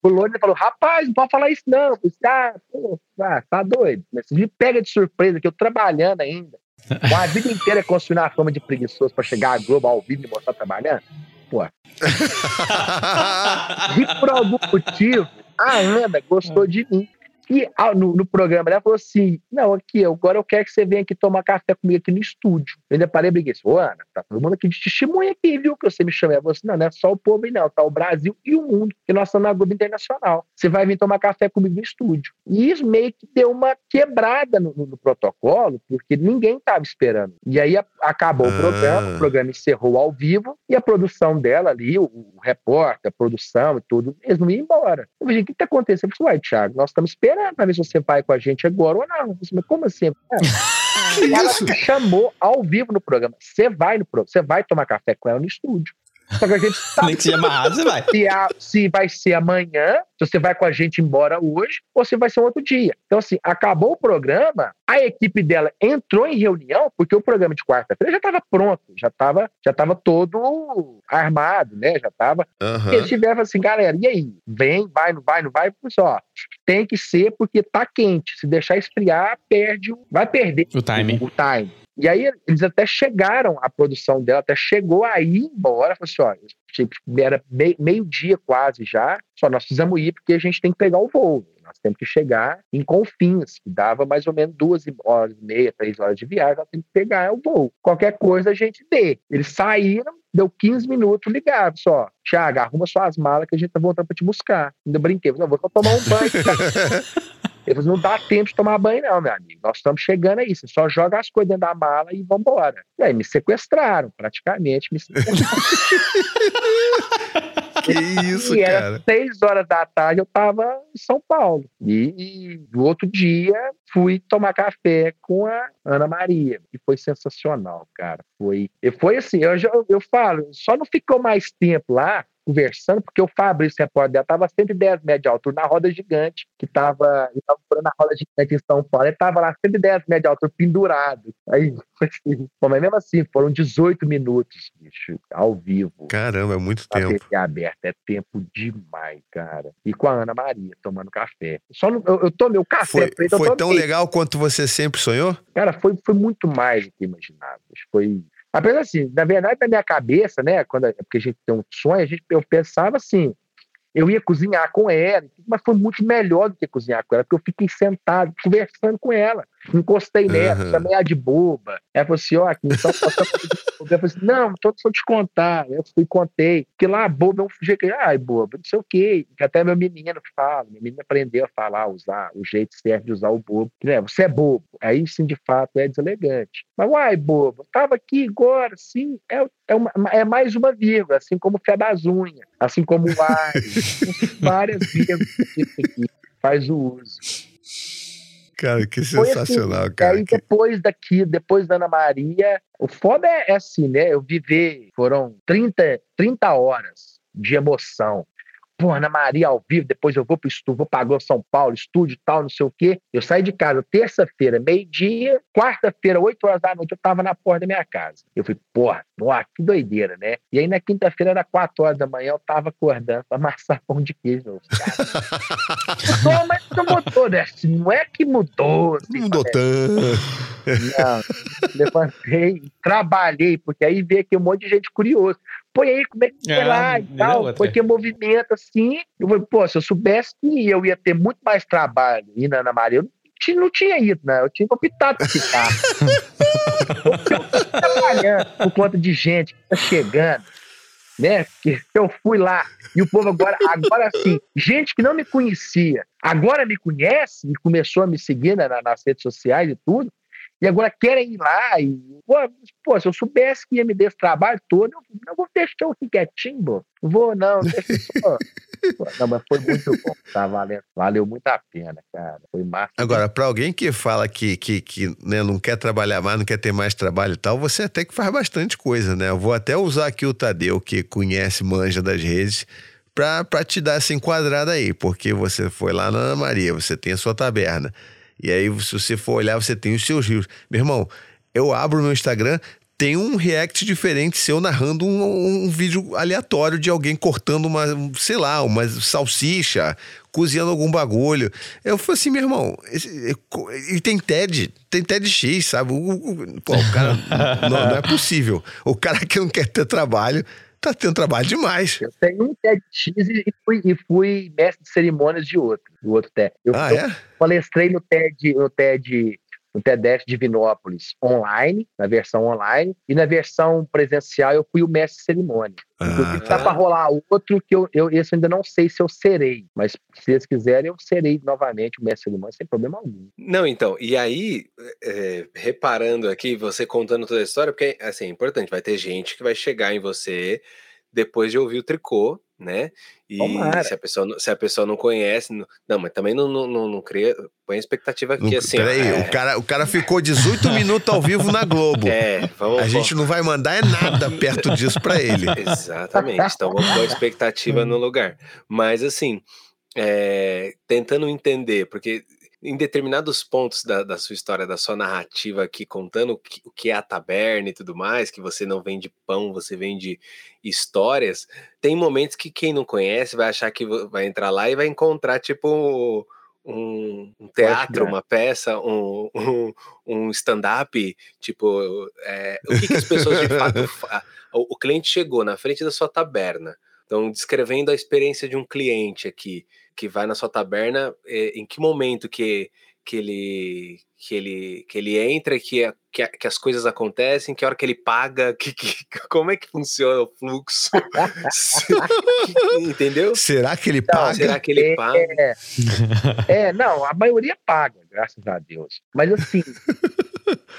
O Lone falou, rapaz, não pode falar isso não. Ah, pô, ah, tá doido. Mas me pega de surpresa, que eu trabalhando ainda. Uma vida inteira construindo a fama de preguiçoso para chegar à Globo ao vivo e mostrar trabalhando. Pô, e por algum motivo, a Ana gostou de mim. E ah, no, no programa ela falou assim: Não, aqui, agora eu quero que você venha aqui tomar café comigo aqui no estúdio. Eu ainda parei e briguei assim: Ô, Ana, tá todo mundo aqui de testemunha aqui, viu? Que você me chama. Ela falou assim: Não, não é só o povo aí, não. Tá o Brasil e o mundo, que nós estamos na Globo Internacional. Você vai vir tomar café comigo no estúdio. E isso meio que deu uma quebrada no, no- no protocolo, porque ninguém estava esperando. E aí a- acabou o Ah. programa, o programa encerrou ao vivo e a produção dela ali, o, o repórter, a produção e tudo, eles não iam embora. Eu falei, o que está acontecendo? Eu falei, uai, Thiago, nós estamos esperando para ver se você vai com a gente agora ou não. Falei, mas como assim? Que ela isso? me chamou ao vivo no programa. Você vai no programa, você vai tomar café com ela no estúdio. Só que a gente sabe Nem que seja amarrado, você vai. se, a- se vai ser amanhã, se você vai com a gente embora hoje, ou se vai ser um outro dia. Então, assim, acabou o programa, a equipe dela entrou em reunião, porque o programa de quarta-feira já estava pronto, já estava já tava todo armado, né? Já estava. E eles tiveram assim, galera, e aí? Vem, vai, não vai, não vai? Pessoal, tem que ser porque tá quente. Se deixar esfriar, perde, o- vai perder O timing. o, o time. E aí eles até chegaram, a produção dela até chegou a ir embora. Falou assim: ó, tipo, era mei- meio-dia quase já. Só nós precisamos ir porque a gente tem que pegar o voo. Nós temos que chegar em Confins, que dava mais ou menos duas horas e meia, três horas de viagem. Nós temos que pegar o voo. Qualquer coisa a gente vê. Eles saíram, deu 15 minutos, ligaram só. Tiago, arruma suas malas que a gente tá voltando pra te buscar. Ainda brinquei, não, vou só tomar um banho. Ele falou, não dá tempo de tomar banho, não, meu amigo. Nós estamos chegando aí. Você só joga as coisas dentro da mala e vambora. E aí me sequestraram, praticamente. Me sequestraram. Que isso, e era cara. seis horas da tarde, eu tava em São Paulo. E, e no outro dia fui tomar café com a Ana Maria. E foi sensacional, cara. Foi, e foi assim, eu, já, eu falo, só não ficou mais tempo lá, conversando, porque o Fabrício, repórter dela, estava a 110 metros de altura na roda gigante, que estava na roda gigante em São Paulo. Ele estava lá a 110 metros de altura, pendurado. Aí, assim, bom, mas mesmo assim, foram 18 minutos, bicho, ao vivo. Caramba, é muito A tempo. TV aberta é tempo demais, cara. E com a Ana Maria tomando café. Só no- eu, eu tomei o café Foi, preto, foi tão legal quanto você sempre sonhou? Cara, foi, foi muito mais do que imaginava. Foi. Apesar assim, na verdade, na minha cabeça, né? Quando porque a gente tem um sonho, a gente, eu pensava assim, eu ia cozinhar com ela, mas foi muito melhor do que cozinhar com ela, porque eu fiquei sentado, conversando com ela. Encostei nela, Aham. chamei ela de boba. Ela falou assim: ó, aqui você tá. Eu falei assim: não, tô só te contar. Eu fui e contei. Porque lá, boba é um jeito que, ai, boba, não sei o quê. Que até meu menino fala, meu menino aprendeu a falar, usar o jeito certo de usar o bobo. Que, né, você é bobo. Aí sim, de fato, é deselegante. Mas, uai, bobo, tava aqui agora, sim, é, é, uma- é mais uma vírgula, assim como o fé das unhas, assim como o ai. várias vírgulas que faz o uso. Cara, que assim, sensacional, e cara. aí Que- depois daqui, depois da Ana Maria, o foda é, é assim, né? Eu viver, foram 30, 30 horas de emoção. Pô, Ana Maria ao vivo, depois eu vou pro estúdio, vou pra Globo São Paulo, estúdio e tal, não sei o quê. Eu saí de casa terça-feira, meio-dia, quarta-feira, 8 horas da noite, eu tava na porta da minha casa. Eu fui, porra, nossa, que doideira, né? E aí na quinta-feira, era 4 horas da manhã, eu tava acordando pra amassar pão de queijo. Pô, mas não mudou, né? Assim, Não é que mudou. assim, Não mudou tanto. não, levantei, trabalhei, porque aí veio aqui um monte de gente curiosa. Pô, e aí, como é que foi É, lá e tal? outra. Porque movimento assim. Eu falei, pô, se eu soubesse que eu ia ter muito mais trabalho e na Ana Maria, eu não tinha, não tinha ido, né? Eu tinha optado por ficar. eu tô trabalhando por conta de gente que tá chegando, né? Que eu fui lá e o povo agora, agora sim, gente que não me conhecia, agora me conhece e começou a me seguir na- na- nas redes sociais e tudo, e agora querem ir lá e, pô, se eu soubesse que ia me dar esse trabalho todo, eu não vou deixar aqui quietinho, pô. Não vou não, deixa eu só. Não, mas foi muito bom, tá valendo, valeu muito a pena, cara, foi massa. Agora, pra alguém que fala que, que, que né, não quer trabalhar mais, não quer ter mais trabalho e tal, você até que faz bastante coisa, né? Eu vou até usar aqui o Tadeu, que conhece, manja das redes, pra, pra te dar essa enquadrada aí, porque você foi lá na Ana Maria, você tem a sua taberna. E aí, se você for olhar, você tem os seus rios. Meu irmão, eu abro meu Instagram, tem um react diferente seu narrando um, um vídeo aleatório de alguém cortando uma, sei lá, uma salsicha, cozinhando algum bagulho. Eu falei assim, meu irmão, e tem TED, tem TEDx, sabe? O, o- pô, o cara, não, não é possível. O cara que não quer ter trabalho, tá tendo trabalho demais. Eu tenho um TEDx e fui, e fui mestre de cerimônias de outro, do outro TED. Eu, Ah, eu é? palestrei no TED, no TED, no TEDx de Vinópolis online, na versão online, e na versão presencial eu fui o mestre de cerimônia. Inclusive, Ah, tá para rolar outro que eu, eu esse eu ainda não sei se eu serei, mas se eles quiserem, eu serei novamente o mestre de cerimônia sem problema algum. Não, então, e aí, é, reparando aqui, você contando toda a história, porque, assim, é importante, vai ter gente que vai chegar em você depois de ouvir o tricô, né? E Tomara. se a, pessoa, não- se a pessoa não conhece, não, não, mas também não, não, não, não cria, põe a expectativa aqui, não- assim, peraí, é, o, cara, o cara ficou 18 minutos ao vivo na Globo. é, vamos, A gente não vai mandar é nada perto disso pra ele. Exatamente. Então vamos pôr a expectativa no lugar. Mas assim, é, tentando entender, porque em determinados pontos da, da sua história, da sua narrativa aqui, contando o que, o que é a taberna e tudo mais, que você não vende pão, você vende histórias, tem momentos que quem não conhece vai achar que vai entrar lá e vai encontrar, tipo, um, um teatro, uma peça, um, um, um stand-up, tipo, é, o que, que as pessoas de fato fa- o, o cliente chegou na frente da sua taberna. Então, descrevendo a experiência de um cliente aqui que vai na sua taberna, eh, em que momento que, que ele que ele que ele entra, que, a- que, a- que as coisas acontecem, que hora que ele paga, que, que- como é que funciona o fluxo? Entendeu? Será que ele Então, paga? Será que ele paga? É, é, não, a maioria paga, graças a Deus. Mas assim,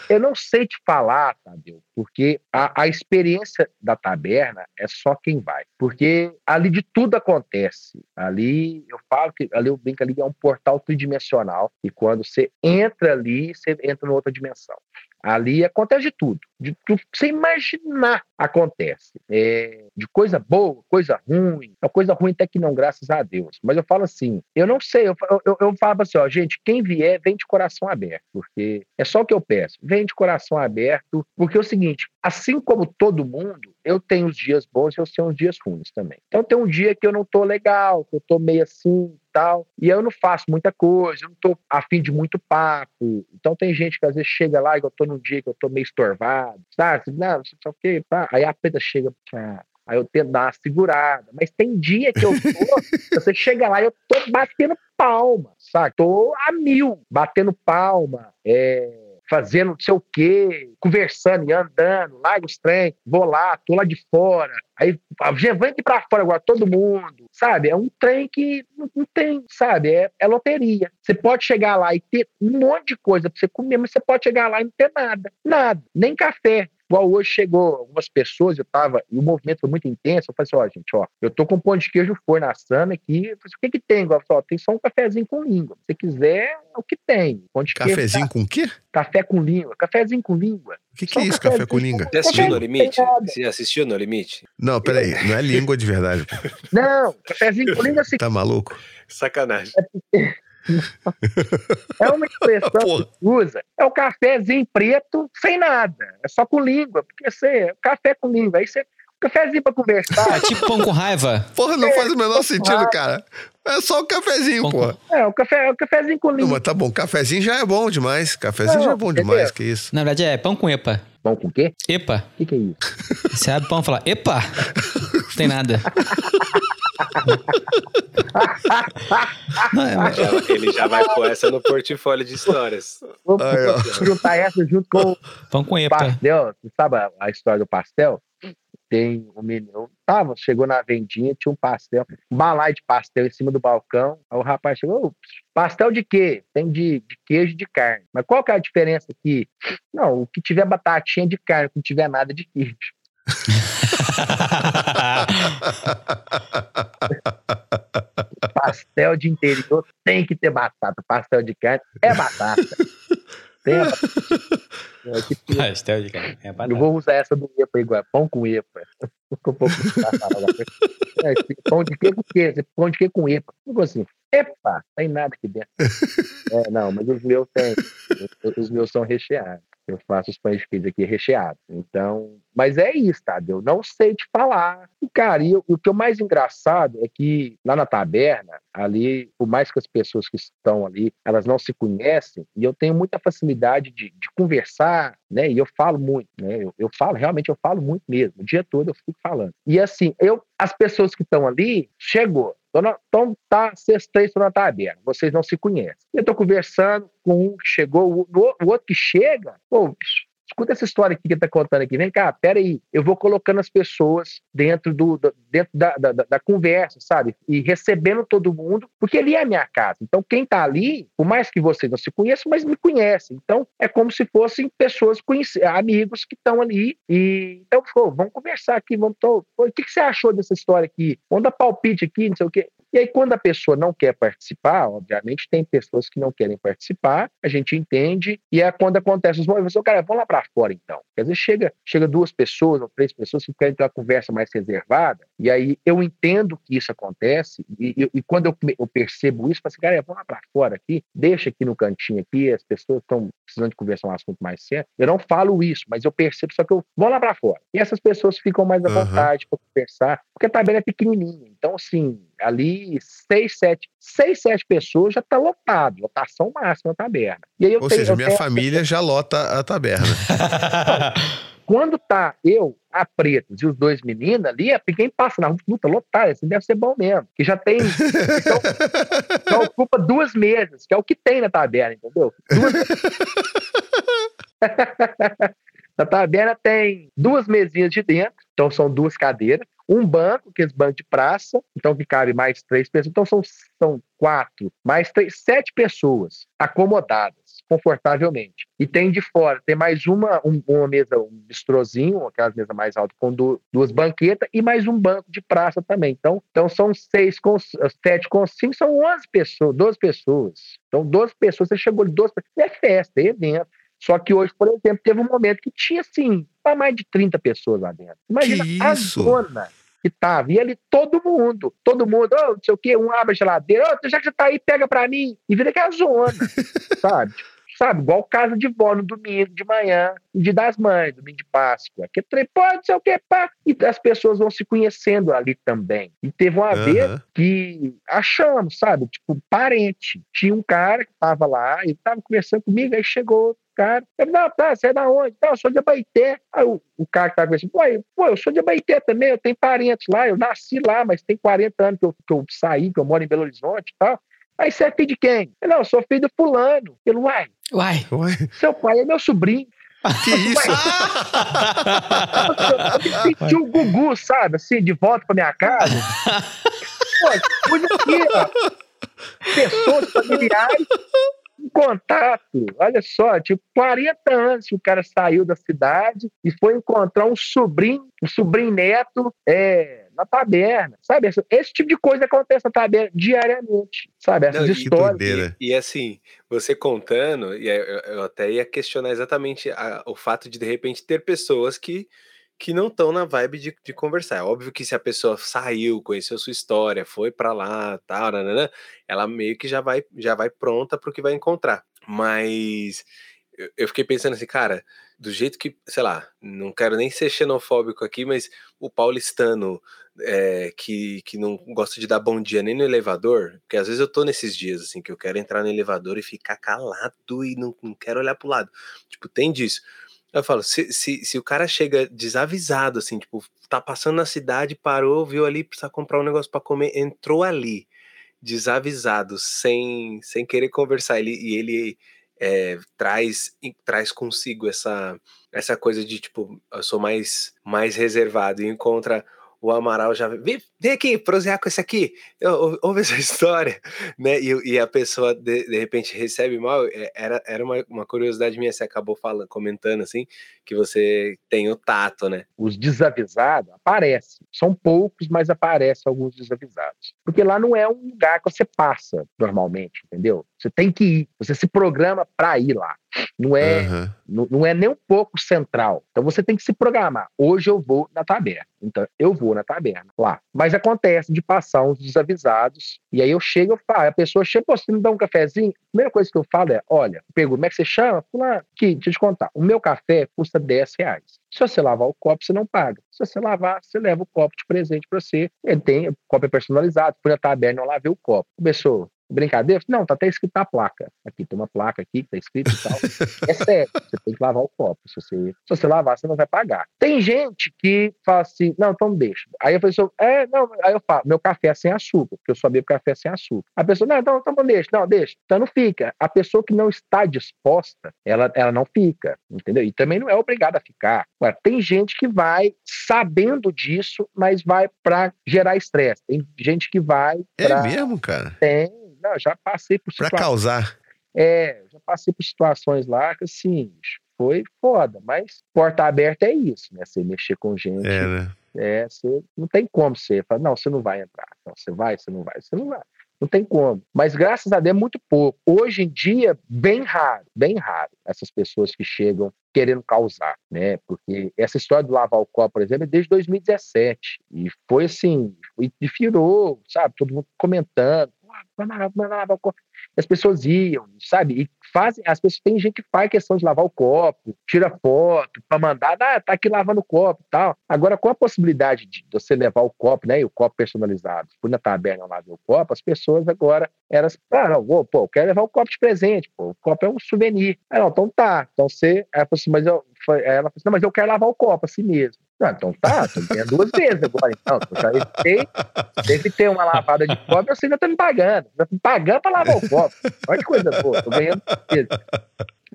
eu não sei te falar, Tadeu, porque a, a experiência da taberna é só quem vai. Porque ali de tudo acontece. Ali, eu falo que ali eu brinco ali é um portal tridimensional. E quando você entra ali, você entra em outra dimensão. Ali acontece de tudo. De tudo que você imaginar acontece. É, de coisa boa, coisa ruim. A coisa ruim até que não, graças a Deus. Mas eu falo assim, eu não sei, eu, eu, eu falo assim, ó, gente, quem vier, vem de coração aberto, porque é só o que eu peço. Vem de coração aberto, porque é o seguinte, assim como todo mundo, eu tenho os dias bons e eu tenho os dias ruins também. Então tem um dia que eu não tô legal, que eu tô meio assim, tal, e eu não faço muita coisa, eu não tô afim de muito papo. Então tem gente que às vezes chega lá e eu tô num dia que eu tô meio estorvado, sabe? Não, só o quê, pá. Aí a preta chega, aí eu tento dar uma segurada. Mas tem dia que eu tô, você chega lá e eu tô batendo palma, sabe? Tô a mil, batendo palma, é, fazendo não sei o quê, conversando e andando, larga os trem, vou lá, tô lá de fora. Aí, vem aqui pra fora agora, todo mundo, sabe? É um trem que não tem, sabe? É, é loteria. Você pode chegar lá e ter um monte de coisa pra você comer, mas você pode chegar lá e não ter nada. Nada. Nem café. Igual hoje chegou algumas pessoas, eu tava, e o movimento foi muito intenso, eu falei assim, ó, gente, ó, eu tô com pão de queijo forno assando aqui, eu falei assim, o que que tem? Eu falei, ó, tem só um cafezinho com língua, se você quiser, é o que tem. Pão de queijo, Cafezinho tá- com o quê? Café com língua, cafezinho com língua. O que, que é isso, cafezinho café com língua? Você assistiu No Limite? Você assistiu No Limite? Não, peraí, não é língua de verdade. pô. Não, cafezinho com língua assim, Tá maluco? Sacanagem. é uma expressão Porra. que usa. É o cafezinho preto sem nada, é só com língua, porque você, é café com língua, aí você, cafezinho pra conversar, É tipo pão com raiva. Porra, não faz o menor sentido, cara. É só o cafezinho, Concordo. pô. é, o café, o cafezinho com língua. mas tá bom, cafezinho já é bom demais. Cafezinho Não, já é bom entendeu? demais, que isso. Na verdade é pão com epa. Bom com o quê? Epa. O que, que é isso? Você abre o pão e fala, epa! Não tem nada. Não, é, mas- Já- ele já vai pôr essa no portfólio de histórias. Vou vou juntar essa junto com o pão com epa. pastel. Você sabe a, história do pastel? Tem um menino, tava, chegou na vendinha, tinha um pastel, um balai de pastel em cima do balcão. Aí o rapaz chegou, "Ô, pastel de quê? Tem de, de queijo e de carne. Mas qual que é a diferença aqui? Não, o que tiver batatinha é de carne, o que não tiver nada de queijo. Pastel de interior tem que ter batata. Pastel de carne é batata. Tem a batata. É, que tem- Pastel de carne. É eu batata. vou usar essa do EPA igual, pão com EPA. Ficou um pouco é, pão de quê com quê? Pão de quê com EPA? Ficou assim, epa, tem nada aqui dentro. É, não, mas os meus tem. Os- Os meus são recheados. Eu faço os pães de queijo aqui recheados. Então, mas é isso, tá? Eu não sei te falar. E, cara, e o, que é mais engraçado é que lá na taberna, ali, por mais que as pessoas que estão ali, elas não se conhecem, e eu tenho muita facilidade de, de conversar, né? E eu falo muito, né? Eu, eu falo, realmente eu falo muito mesmo. O dia todo eu fico falando. E assim, eu, as pessoas que estão ali, chegou. Então tá, vocês três na taberna, vocês não se conhecem. Eu tô conversando com um que chegou, o outro que chega, pô, bicho, escuta essa história aqui que ele tá contando aqui. Vem cá, peraí. Eu vou colocando as pessoas dentro, do, do- dentro da, da, da- conversa, sabe? E recebendo todo mundo, porque ali é a minha casa. Então, quem tá ali, por mais que vocês não se conheçam, mas me conhecem. Então, é como se fossem pessoas amigos que estão ali. E então, pô, vamos conversar aqui, vamos. Pô, o que, que você achou dessa história aqui? Vamos dar palpite aqui, não sei o quê. E aí, quando a pessoa não quer participar, obviamente, tem pessoas que não querem participar, a gente entende, e é quando acontece os movimentos, o cara, vamos lá para fora então. Quer dizer, chega, chega duas pessoas ou três pessoas que querem ter uma conversa mais reservada, e aí eu entendo que isso acontece, e, e- e quando eu, eu percebo isso, eu falo assim, cara, vamos lá para fora aqui, deixa aqui no cantinho aqui, as pessoas estão precisando de conversar um assunto mais sério. Eu não falo isso, mas eu percebo, só que eu vou lá para fora. E essas pessoas ficam mais à vontade para conversar, porque a tabela é pequenininha. Então, assim, ali seis, sete, seis, sete pessoas já está lotado, lotação máxima da taberna. E aí eu Ou tenho- seja, minha tenho- família já lota a taberna. Quando tá eu, a Pretas e os dois meninos ali, é quem passa na rua, puta, lotado, assim deve ser bom mesmo. Que já tem. Então, então ocupa duas mesas, que é o que tem na taberna, entendeu? Duas... na taberna tem duas mesinhas de dentro, então são duas cadeiras, um banco, aqueles bancos de praça, então que cabe mais três pessoas, então são, são quatro, mais três, sete pessoas acomodadas confortavelmente. E tem de fora, tem mais uma, um- uma mesa, um bistrozinho, aquelas mesas mais altas, com du- duas banquetas, e mais um banco de praça também. Então, então são seis com sete com cinco, são onze pessoas, 12 pessoas. Então, 12 pessoas, você chegou de 12 pessoas, é festa, é evento. Só que hoje, por exemplo, teve um momento que tinha, assim, pra mais de 30 pessoas lá dentro. Imagina Que a zona que tava. E ali todo mundo, todo mundo, oh, não sei o quê, um abre a geladeira, oh, já que você tá aí, pega pra mim. E vira aquela zona, sabe? Sabe, igual casa de vó no domingo de manhã, no dia das mães, domingo de Páscoa. Que trem, pode, não sei o que, pá. E as pessoas vão se conhecendo ali também. E teve uma vez Aham. que achamos, sabe? Tipo, parente. Tinha um cara que tava lá, ele tava conversando comigo, aí chegou cara. Eu falei, não, tá, você é da onde? Não, eu sou de Abaité. Aí o, o cara que tava pô, eu- pô, eu sou de Abaité também, eu tenho parentes lá, eu nasci lá, mas tem 40 anos que eu, que eu saí, que eu moro em Belo Horizonte e tal. Aí você é filho de quem? Eu, não, eu sou filho do fulano. Ele, uai, Uai. Seu pai é meu sobrinho. que isso? Eu me senti o Gugu, sabe? Assim, de volta pra minha casa. Pô, fui aqui, ó. Pessoas familiares em contato. Olha só, tipo, 40 anos que o cara saiu da cidade e foi encontrar um sobrinho, um sobrinho neto é, na taberna. Sabe? Esse, esse tipo de coisa acontece na taberna diariamente. Sabe? Essas Não, e- histórias. doideira. E assim, você contando, e eu até ia questionar exatamente a- o fato de de repente ter pessoas que, que não estão na vibe de, de conversar. É óbvio que se a pessoa saiu, conheceu sua história, foi pra lá, tal, nananã, ela meio que já vai, já vai pronta pro que vai encontrar. Mas eu, eu fiquei pensando assim, cara, do jeito que, sei lá, não quero nem ser xenofóbico aqui, mas o paulistano é, que, que não gosta de dar bom dia nem no elevador, porque às vezes eu tô nesses dias, assim, que eu quero entrar no elevador e ficar calado e não, não quero olhar pro lado. Tipo, tem disso. Eu falo, se, se, se o cara chega desavisado, assim, tipo, tá passando na cidade, parou, viu ali, precisa comprar um negócio pra comer, entrou ali, desavisado, sem, sem querer conversar, ele, e ele é, traz, traz consigo essa, essa coisa de, tipo, eu sou mais, mais reservado, e encontra o Amaral já vem, vem aqui, prosear com esse aqui, ouve essa história, né? E, e a pessoa de, de repente recebe mal. é, Era, era uma, uma curiosidade minha, você acabou falando, comentando assim, que você tem o tato, né? os desavisados aparecem. São poucos, mas aparecem alguns desavisados. Porque lá não é um lugar que você passa normalmente, entendeu? Você tem que ir, você se programa para ir lá. Não é, Aham. não, não é nem um pouco central. Então você tem que se programar. Hoje eu vou na taberna. Então eu vou na taberna lá. Mas acontece de passar uns desavisados e aí eu chego, eu falo, a pessoa chega, pô, você me dá um cafezinho? A primeira coisa que eu falo é, olha, pergunto, como é que você chama? Fulano, aqui, deixa eu te contar. O meu café custa 10 reais. Se você lavar o copo, você não paga. Se você lavar, você leva o copo de presente para você. Ele tem, o copo é personalizado. Fui na taberna, eu lavei o copo. Começou, brincadeira? Não, tá até escrito a placa. Aqui, tem uma placa aqui que tá escrito e tal. É sério, você tem que lavar o copo. Se você, se você lavar, você não vai pagar. Tem gente que fala assim, não, então deixa. Aí a pessoa, é, não, aí eu falo, meu café é sem açúcar, porque eu só bebo café sem açúcar. A pessoa, não, então, então deixa, não, deixa. Então não fica. A pessoa que não está disposta, ela, ela não fica, entendeu? E também não é obrigada a ficar. Agora, tem gente que vai sabendo disso, mas vai para gerar estresse. Tem gente que vai É pra... mesmo, cara? Tem, não, já passei por Pra situações. causar. É, já passei por situações lá que assim, foi foda, mas porta aberta é isso, né? Você mexer com gente, É, né? é, você não tem como você falar, não, você não vai entrar. Não, você vai, você não vai, você não vai. Não tem como. Mas graças a Deus é muito pouco. Hoje em dia, bem raro, bem raro, essas pessoas que chegam querendo causar, né? Porque essa história do lavar o copo, por exemplo, é desde 2017. E foi assim, e virou, sabe? Todo mundo comentando. "Ah, vai lavar, o copo. E as pessoas iam, sabe? E fazem, as pessoas tem gente que faz questão de lavar o copo, tira foto para mandar, ah, tá aqui lavando o copo e tal. Agora, com a possibilidade de você levar o copo, né? E o copo personalizado, fui na taberna lá o copo, as pessoas agora elas, ah, não, vou, pô, eu quero levar o copo de presente, pô, o copo é um souvenir. Ah, não, então tá. Então você, assim, mas eu, ela falou assim, não, mas eu quero lavar o copo assim mesmo. Ah, então tá, tu ganha duas vezes agora, então. Eu já evitei, deve ter uma lavada de copo, você ainda tá me pagando. Tá me pagando pra lavar o copo. Olha que coisa boa, tô ganhando vezes.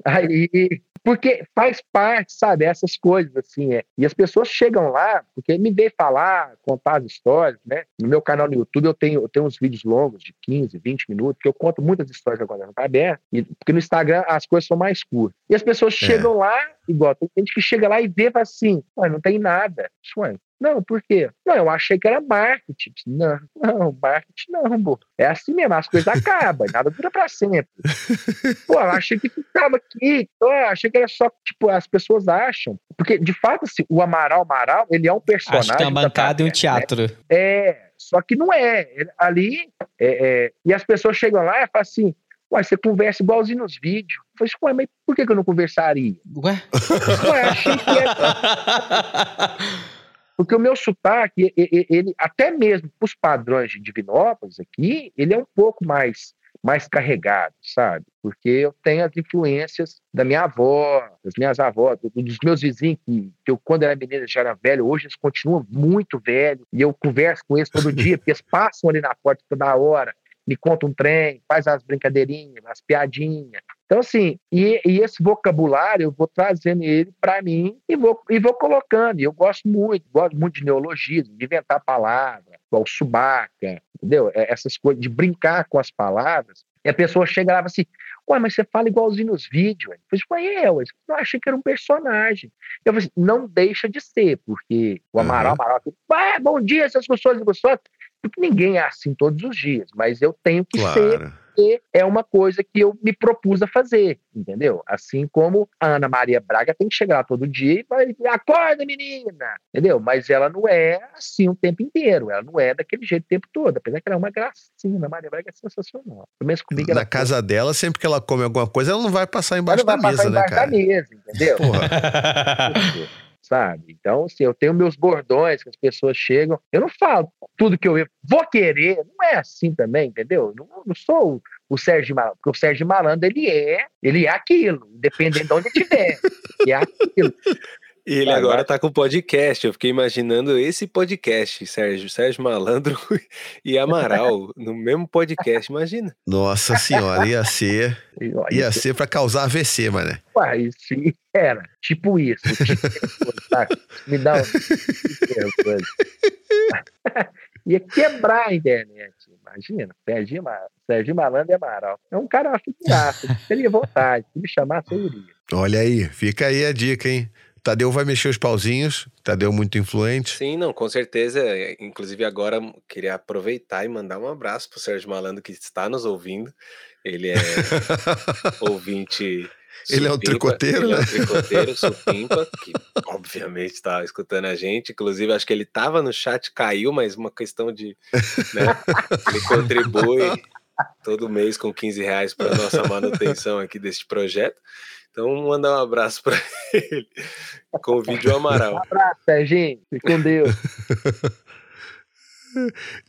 Aí, porque faz parte, sabe, essas coisas, assim, é. E as pessoas chegam lá, porque me vê falar, contar as histórias, né? No meu canal no YouTube eu tenho, eu tenho uns vídeos longos de 15, 20 minutos, que eu conto muitas histórias agora tá aberto, e porque no Instagram as coisas são mais curtas. E as pessoas chegam lá, igual, tem gente que chega lá e vê assim, não tem nada. Ué, Não, por quê? Não, eu achei que era marketing. Não, não, marketing não, pô. É assim mesmo, as coisas acabam, nada dura pra sempre. Pô, eu achei que ficava aqui, eu achei que era só, tipo, as pessoas acham. Porque, de fato, assim, o Amaral Amaral, ele é um personagem. Acho que tem uma da bancada e um né? teatro. É, só que não é. Ali, é, é, e as pessoas chegam lá e falam assim, uai, você conversa igualzinho nos vídeos. Eu falei, assim, ué, mas por que, que eu não conversaria? Ué? Ué, achei que era... Porque o meu sotaque, ele, até mesmo para os padrões de Divinópolis aqui, ele é um pouco mais, mais carregado, sabe? Porque eu tenho as influências da minha avó, das minhas avós, do- dos meus vizinhos, que, que eu, quando era menina, já era velho, hoje eles continuam muito velhos, e eu converso com eles todo dia, porque eles passam ali na porta toda hora, me contam um trem, faz as brincadeirinhas, as piadinhas. Então, assim, e, e esse vocabulário eu vou trazendo ele para mim e vou, e vou colocando. E eu gosto muito, gosto muito de neologismo, de inventar palavras, igual subaca, entendeu? É, Essas coisas, de brincar com as palavras. E a pessoa chega lá e fala assim: Ué, mas você fala igualzinho nos vídeos. Eu falei, ué, eu, eu achei que era um personagem. Eu falei assim, não deixa de ser, porque o Amaral, Uhum. Amaral, ah, bom dia, seus gostosos e gostosas. Porque ninguém é assim todos os dias, mas eu tenho que ser Claro. Porque é uma coisa que eu me propus a fazer, entendeu? Assim como a Ana Maria Braga tem que chegar lá todo dia e vai, acorda menina, entendeu? Mas ela não é assim o tempo inteiro, ela não é daquele jeito o tempo todo, apesar que ela é uma gracinha, a Ana Maria Braga é sensacional. Pelo menos comigo ela Na casa dela, sempre que ela come alguma coisa, ela não vai passar ela embaixo não vai da passar mesa, né, embaixo da cara? mesa, entendeu? Porra. sabe? Então, assim, eu tenho meus bordões que as pessoas chegam. Eu não falo tudo que eu vou querer, não é assim também, entendeu? Não, não sou o, o Sérgio Malandro, porque o Sérgio Malandro, ele é, ele é aquilo, independente de onde ele estiver. É aquilo. E ele Vai, agora vai. tá com podcast. Eu fiquei imaginando esse podcast, Sérgio, Sérgio Malandro e Amaral no mesmo podcast. Imagina. Nossa senhora, ia ser, ia ser pra causar AVC, mané. ué, isso era, tipo isso. Tipo, tá? Me dá um... coisa. Ia quebrar a internet, imagina. Sérgio, Sérgio Malandro e Amaral. É um cara uma figuraça, teria vontade, se me chamasse eu iria. Olha aí, fica aí a dica, hein? Tadeu vai mexer os pauzinhos, Tadeu muito influente. Sim, não, com certeza. Inclusive, agora queria aproveitar e mandar um abraço pro Sérgio Malandro que está nos ouvindo. Ele é ouvinte. Ele é um tricoteiro, ele é um né? tricoteiro, supimpa, que obviamente está escutando a gente. Inclusive, acho que ele estava no chat, caiu, mas uma questão de. né, ele contribui todo mês com 15 reais para nossa manutenção aqui deste projeto. Então, mandar um abraço para ele com o Amaral. Abraço, Serginho. Fique com Deus.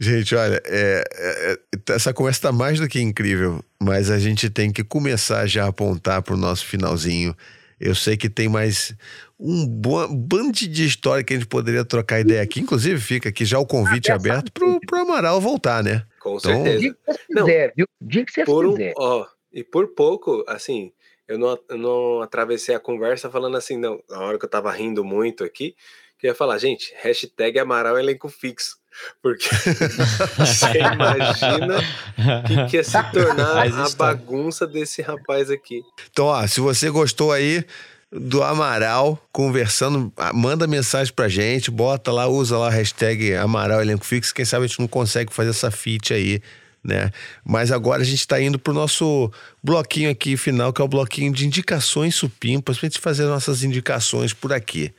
Gente, olha, é- é- é- essa conversa tá mais do que incrível, mas a gente tem que começar já a apontar pro nosso finalzinho. Eu sei que tem mais um bando de história que a gente poderia trocar ideia aqui. Inclusive, fica aqui já o convite Ah, aberto pro, pro Amaral voltar, né? Com Então, O certeza. dia que vocês Não. viu? O dia que vocês por um, quiserem. ó, e por pouco, assim, eu não, eu não atravessei a conversa falando assim, não, na hora que eu tava rindo muito aqui, que eu ia falar, gente, hashtag Amaral elenco fixo. Porque você imagina o que, que ia se tornar a bagunça desse rapaz aqui. Então, ó, se você gostou aí do Amaral conversando, manda mensagem pra gente, bota lá, usa lá a hashtag Amaral Elenco Fixo. Quem sabe a gente não consegue fazer essa feat aí, né? Mas agora a gente tá indo pro nosso bloquinho aqui final, que é o bloquinho de indicações supimpas, pra gente fazer nossas indicações por aqui.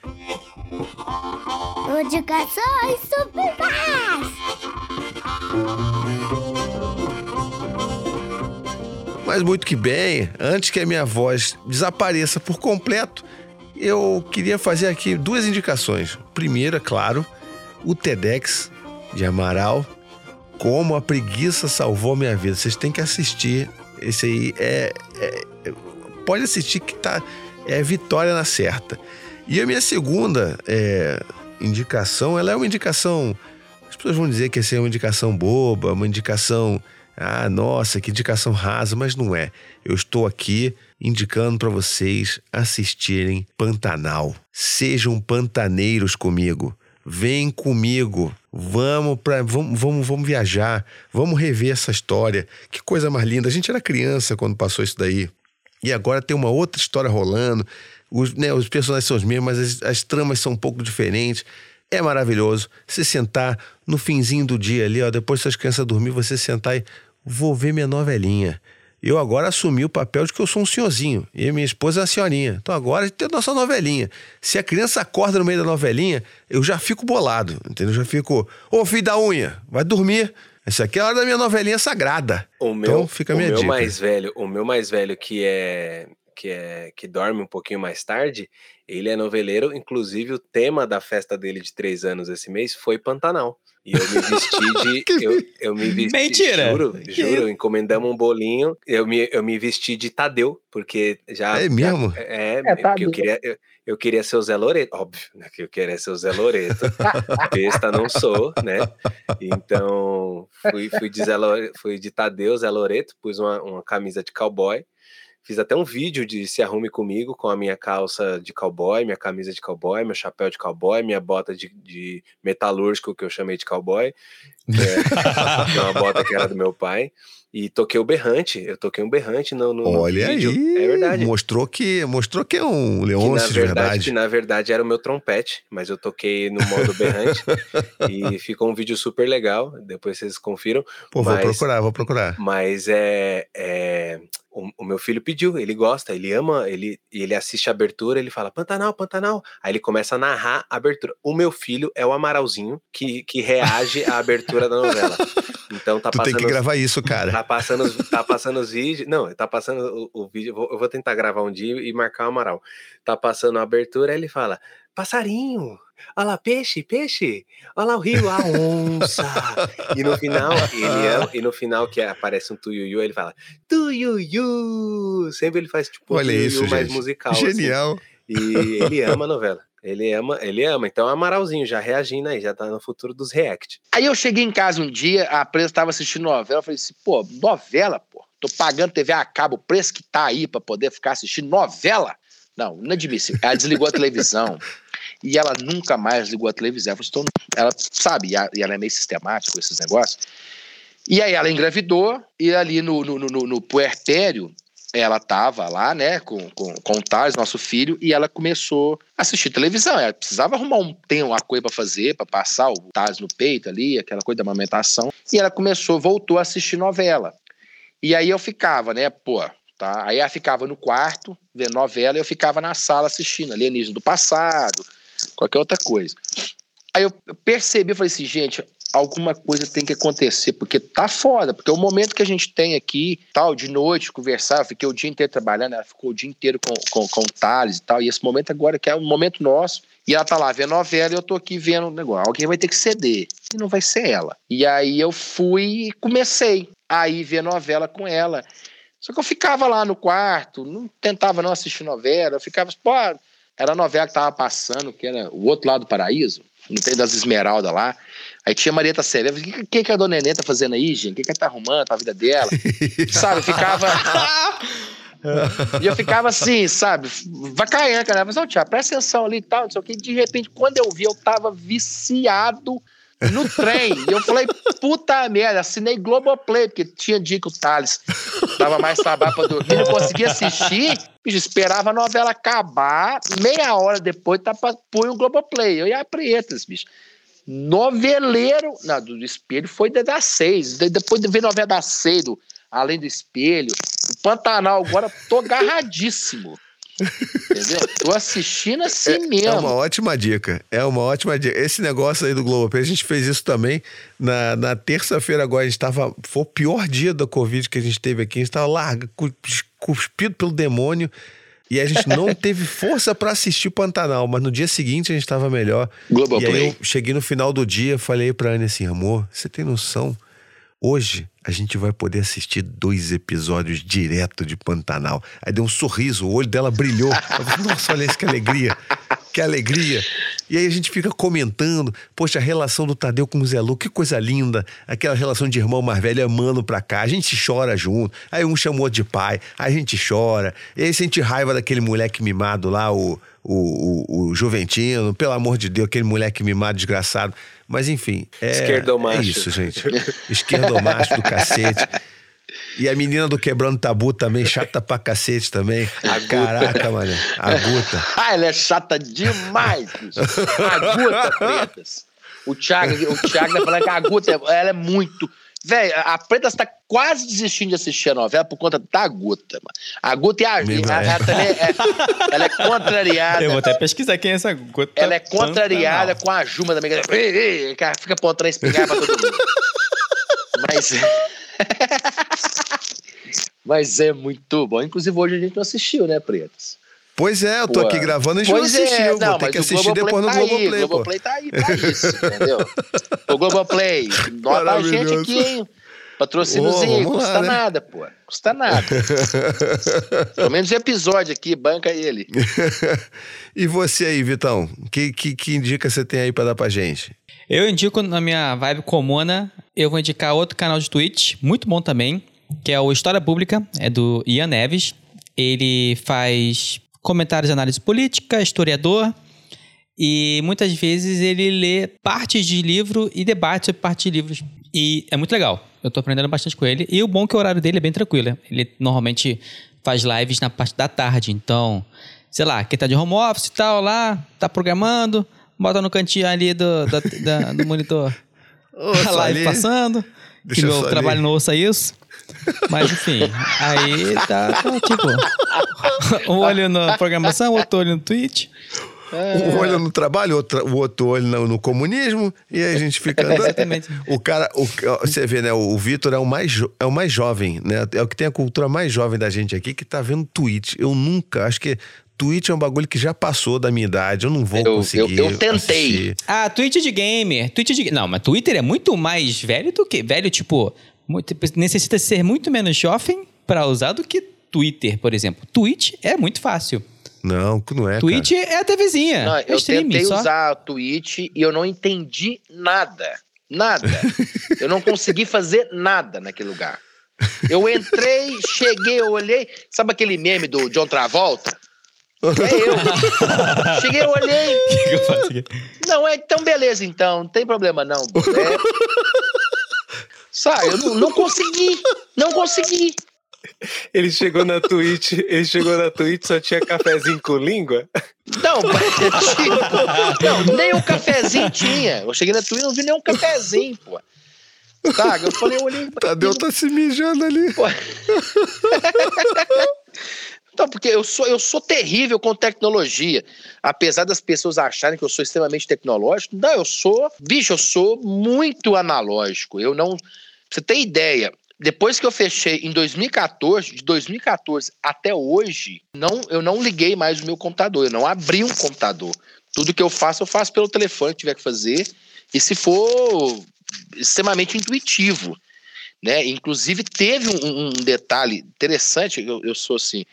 Indicações supimpas! Mas muito que bem, antes que a minha voz desapareça por completo, eu queria fazer aqui duas indicações. Primeiro, é claro, o TEDx de Amaral, Como a Preguiça Salvou Minha Vida. Vocês têm que assistir. Esse aí é. é- pode assistir que tá. É vitória na certa. E a minha segunda é, indicação, ela é uma indicação. As pessoas vão dizer que essa é uma indicação boba, uma indicação. Ah, nossa, que indicação rasa, mas não é. Eu estou aqui indicando para vocês assistirem Pantanal. Sejam pantaneiros comigo. Vem comigo. Vamos para vamos, vamos, vamos viajar. Vamos rever essa história. Que coisa mais linda. A gente era criança quando passou isso daí. E agora tem uma outra história rolando. Os, né, os personagens são os mesmos, mas as, as tramas são um pouco diferentes. é maravilhoso. Você sentar no finzinho do dia ali, ó, depois das crianças dormir, você sentar e vou ver minha novelinha. Eu agora assumi o papel de que eu sou um senhorzinho e minha esposa é a senhorinha. Então agora tem a nossa novelinha. Se a criança acorda no meio da novelinha, eu já fico bolado, entendeu? Eu já fico, ô filho da unha, vai dormir. Essa aqui é a hora da minha novelinha sagrada. O meu, então fica a minha o meu dica. mais velho, o meu mais velho que é que é que dorme um pouquinho mais tarde, ele é noveleiro. Inclusive o tema da festa dele de três anos esse mês foi Pantanal. E eu me vesti de. eu, eu me vesti. Mentira! Juro, juro. Encomendamos um bolinho. Eu me, eu me vesti de Tadeu, porque já. É mesmo? já- é, É, porque Tadeu. eu queria. Eu, eu queria ser o Zé Loreto, óbvio, né? Que eu queria ser o Zé Loreto. Besta não sou, né? Então, fui, fui, de, Zé Lore- fui de Tadeu, Zé Loreto, pus uma, uma camisa de cowboy. Fiz até um vídeo de Se Arrume Comigo com a minha calça de cowboy, minha camisa de cowboy, meu chapéu de cowboy, minha bota de, de metalúrgico que eu chamei de cowboy, é, uma bota que era do meu pai. E toquei o berrante, eu toquei um berrante no, no, no Olha vídeo. aí. É verdade. Mostrou que, mostrou que é um Leôncio de verdade, que na verdade era o meu trompete, mas eu toquei no modo berrante e ficou um vídeo super legal. Depois vocês confiram. Pô, vou mas- procurar, vou procurar. Mas é, é o, o meu filho pediu, ele gosta, ele ama, ele ele assiste a abertura, ele fala Pantanal, Pantanal. Aí ele começa a narrar a abertura. O meu filho é o Amaralzinho que, que reage à abertura da novela. Então tá tu tem passando que os- gravar isso, cara. Tá passando, os- tá passando os vídeos. Não, tá passando o, o vídeo. eu vou- Eu vou tentar gravar um dia e marcar o Amaral. Tá passando a abertura, ele fala: Passarinho, olha lá, peixe, peixe, olha lá o rio, a onça. E no final, ele e no final que aparece um tuiuiu, ele fala: Tuiuiu. Sempre ele faz tipo um tuiuiu mais gente. musical. assim. Genial. E ele ama a novela. Ele ama, ele ama. Então, Amaralzinho já reagindo aí, já tá no futuro dos react. Aí eu cheguei em casa um dia, a presa estava assistindo novela, eu falei assim, pô, novela, pô, tô pagando TV a cabo, o preço que tá aí pra poder ficar assistindo novela? Não, inadmissível. Ela desligou a televisão e ela nunca mais ligou a televisão. Ela, falou, "Tô- ela sabe, e ela é meio sistemática com esses negócios. E aí ela engravidou e ali no, no, no, no ela tava lá, né, com, com, com o Thales, nosso filho, e ela começou a assistir televisão. Ela precisava arrumar um tem uma coisa pra fazer, pra passar o Thales no peito ali, aquela coisa da amamentação. E ela começou, voltou a assistir novela. E aí eu ficava, né, pô, tá? Aí ela ficava no quarto, vendo novela, e eu ficava na sala assistindo, alienígena do passado, qualquer outra coisa. Aí eu percebi, eu falei assim, gente, alguma coisa tem que acontecer, porque tá foda, porque o momento que a gente tem aqui, tal, de noite, conversar, eu fiquei o dia inteiro trabalhando, ela ficou o dia inteiro com, com, com o Thales e tal, e esse momento agora que é um momento nosso, e ela tá lá vendo novela e eu tô aqui vendo o negócio. Alguém vai ter que ceder. E não vai ser ela. E aí eu fui e comecei a ir ver novela com ela. Só que eu ficava lá no quarto, não tentava não assistir novela, eu ficava, pô, era a novela que tava passando, que era o outro lado do paraíso, não tem das Esmeraldas lá. Aí tinha Marieta Severo, o que, que, que a dona Nenê tá fazendo aí, gente? O que, que ela tá arrumando pra vida dela? sabe, ficava. e eu ficava assim, sabe, vacaianca, né? Mas, não, tia, presta atenção ali e tal, não sei o que. De repente, quando eu vi, eu tava viciado no trem. E eu falei, puta merda, assinei Globoplay, porque tinha dia que o Thales dava mais trabalho pra dormir, não conseguia assistir. Bicho, esperava a novela acabar, meia hora depois, tá pra, põe o Globoplay. Eu ia a pretas, bicho. Noveleiro, não, do espelho foi da seis. De- Depois de ver novela da seis, do Além do Espelho, o Pantanal, agora tô agarradíssimo. Entendeu? Tô assistindo assim mesmo. É uma ótima dica. É uma ótima dica. Esse negócio aí do Globoplay, a gente fez isso também na, na terça-feira agora. A gente tava. Foi o pior dia da Covid que a gente teve aqui. A gente tava larga, cu- cuspido pelo demônio. E a gente não teve força pra assistir Pantanal, mas no dia seguinte a gente tava melhor. E Globoplay. aí eu cheguei no final do dia, falei pra Anne assim: amor, você tem noção? Hoje a gente vai poder assistir dois episódios direto de Pantanal. Aí deu um sorriso, o olho dela brilhou. Falei, Nossa, olha isso, que alegria. Que alegria. E aí a gente fica comentando, poxa, a relação do Tadeu com o Zé Lu, que coisa linda. Aquela relação de irmão mais velho amando pra cá. A gente chora junto. Aí um chamou de pai, aí a gente chora. E aí sente raiva daquele moleque mimado lá, o, o, o, o Juventino. Pelo amor de Deus, aquele moleque mimado, desgraçado. Mas enfim. É, Esquerdomacho. É isso, gente. Esquerdomacho do cacete. E a menina do Quebrando Tabu também, chata pra cacete também. Caraca, mano. A Guta. Ah, ela é chata demais, bicho. A Guta Pretas. O Thiago, o Thiago tá falando que a Guta, ela é muito... Velho, a Pretas tá quase desistindo de assistir a novela por conta da Guta, mano. A Guta e a... A- é. ela, também é, ela é contrariada. Eu vou até pesquisar quem é essa gota. Ela é contrariada com a Juma também. que- Ei, ei, fica apontando a espingarda pra todo mundo. Mas. Mas é muito bom. Inclusive, hoje a gente não assistiu, né, Pretas? Pois é, eu tô Pô, aqui gravando e já não Pois é, assistiu. não, Vou ter que assistir Globoplay depois no tá aí, Globoplay, O. Globoplay tá aí pra isso, entendeu? O Globoplay, nota a gente aqui, hein? Patrocíniozinho, Ô, vamos lá, custa né? nada, pô. Custa nada. Pelo menos episódio aqui, banca ele. e você aí, Vitão? Que, que, que dica você tem aí pra dar pra gente? Eu indico na minha vibe comuna, eu vou indicar outro canal de Twitch, muito bom também, que é o História Pública, é do Ian Neves. Ele faz comentários de análise política, historiador, e muitas vezes ele lê partes de livro e debate sobre partes de livros. E é muito legal. Eu tô aprendendo bastante com ele. E o bom é que o horário dele é bem tranquilo. Ele normalmente faz lives na parte da tarde. Então, sei lá, quem tá de home office e tal lá, tá programando, bota no cantinho ali do, da- da- do monitor a live ali. passando. Deixa que eu meu trabalho ali. não ouça isso. Mas enfim, aí tá, tá tipo. um olho na programação, outro olho no Twitch. Um olho no trabalho, outro, o outro olho no, no comunismo, e aí a gente fica andando. Exatamente. O cara, o, você vê, né? O Vitor é o mais jo- é o mais jovem, né? É o que tem a cultura mais jovem da gente aqui que tá vendo Twitch. Eu nunca, acho que Twitch é um bagulho que já passou da minha idade. Eu não vou Eu- conseguir. eu- eu tentei. assistir. Ah, Twitch de gamer. Twitch de. Não, mas Twitter é muito mais velho do que. Velho, tipo. muito- necessita ser muito menos jovem pra usar do que Twitter, por exemplo. Twitch é muito fácil. Não, não é. Twitch é a TVzinha. Não, é eu streaming, tentei só. usar a Twitch e eu não entendi nada. Nada. eu não consegui fazer nada naquele lugar. Eu entrei, cheguei, eu olhei. Sabe aquele meme do John Travolta? É eu. Cheguei, eu olhei. O que que eu faço aqui? Não, é então beleza, então. Não tem problema, não. É... Sabe, eu não, não consegui. Não consegui. Ele chegou na Twitch, ele chegou na Twitch, só tinha cafezinho com língua. Não, tipo, não, nem um cafezinho tinha. Eu cheguei na Twitch e não vi nem um cafezinho, pô. Tá, eu falei, eu olhei. Tadeu tá se mijando ali. Então, porque eu sou, eu sou terrível com tecnologia. Apesar das pessoas acharem que eu sou extremamente tecnológico, não, eu sou, bicho, eu sou muito analógico. Eu não. Pra você ter ideia, depois que eu fechei em 2014, de 2014 até hoje, não, eu não liguei mais o meu computador, eu não abri um computador. Tudo que eu faço, eu faço pelo telefone que tiver que fazer. E se for extremamente intuitivo. Né? Inclusive, teve um, um detalhe interessante, eu, eu sou assim.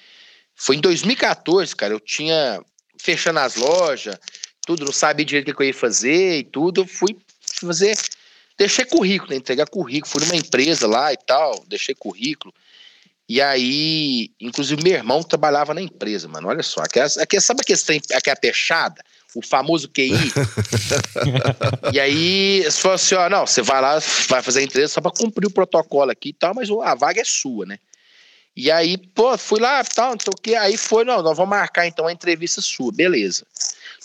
Foi em 2014, cara, eu tinha fechando as lojas, tudo, não sabia direito o que eu ia fazer e tudo. Eu fui fazer. Deixei currículo, né? entregar currículo. Fui numa empresa lá e tal, deixei currículo. E aí, inclusive, meu irmão trabalhava na empresa, mano. Olha só. Aquela, aquela, sabe aquele trem, aquela peixada? O famoso QI? e aí, eles falaram assim: ó, não, você vai lá, vai fazer a entrevista só pra cumprir o protocolo aqui e tal, mas a vaga é sua, né? E aí, pô, fui lá, tal, não sei o quê. Aí foi, não, nós vamos marcar então a entrevista sua, beleza.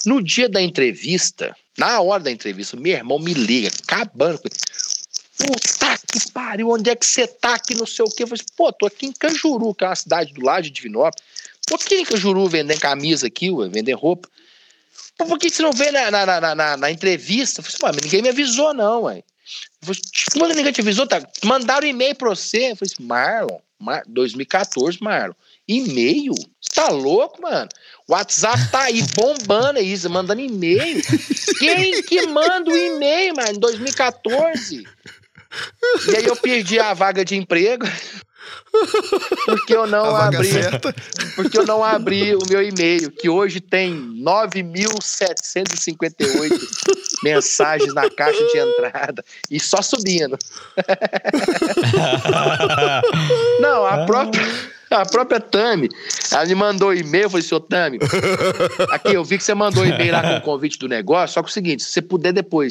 No dia da entrevista, na hora da entrevista, meu irmão me liga, acabando com Puta que pariu, onde é que você tá aqui, não sei o quê. Eu falei, pô, tô aqui em Canjuru, que é uma cidade do lado de Divinópolis. Tô aqui em Canjuru vendendo camisa aqui, ué, vendendo roupa. Pô, por que você não veio na, na, na, na, entrevista? Eu falei, mas ninguém me avisou, não, ué. Eu ninguém te avisou? Tá? Mandaram e-mail pra você. Eu falei Marlon, Mar 2014, Marlon. E-mail? Você tá louco, mano? O WhatsApp tá aí bombando aí, mandando e-mail. Quem que manda o e-mail, mano, em 2014? E aí eu perdi a vaga de emprego. Porque eu não abri. certa. Porque eu não abri o meu e-mail, que hoje tem 9.758 mensagens na caixa de entrada. E só subindo. Não, a própria, a própria Tami, ela me mandou e-mail, eu falei, seu Tami, aqui, eu vi que você mandou e-mail lá com o convite do negócio, só que é o seguinte, se você puder depois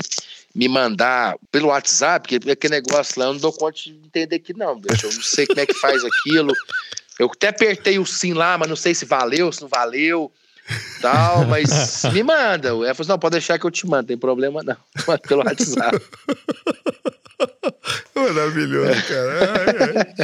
me mandar pelo WhatsApp, porque aquele negócio lá eu não dou conta de entender aqui não, bicho. Eu não sei como é que faz aquilo. Eu até apertei o sim lá, mas não sei se valeu, se não valeu, tal, mas me manda. Ela falou assim, não, pode deixar que eu te mando, tem problema não. Manda pelo WhatsApp. Maravilhoso, cara. Ai, ai.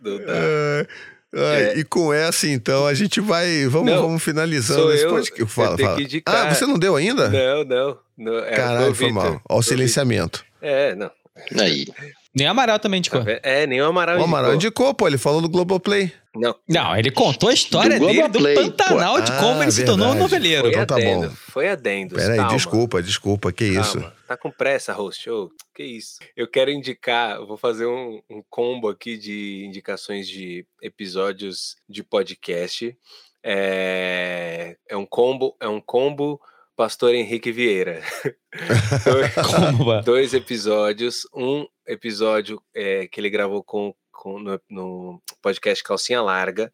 Não dá. Ai, ai, É. E com essa, então, a gente vai. Vamos, Não, vamos finalizando esse eu, podcast. eu Fala, fala. Ah, você não deu ainda? Não, não. não é, Caralho, foi Vitor, mal. O silenciamento. É, não. Aí. Nem o Amaral também Tá indicou. vendo? É, nem o Amaral O Amaral indicou. indicou, pô, ele falou do Globoplay. Não, Não, ele contou a história Do dele do Pantanal, de como Ah, ele se tornou um noveleiro. foi Então tá adendo. bom. Foi adendo. Peraí, calma. desculpa, desculpa, que isso. Calma, tá com pressa, host. Ô, que isso? Eu quero indicar, eu vou fazer um, um combo aqui de indicações de episódios de podcast. É, é um combo, é um combo Pastor Henrique Vieira. dois, episódios, um episódio é, que ele gravou com, com- no, no podcast Calcinha Larga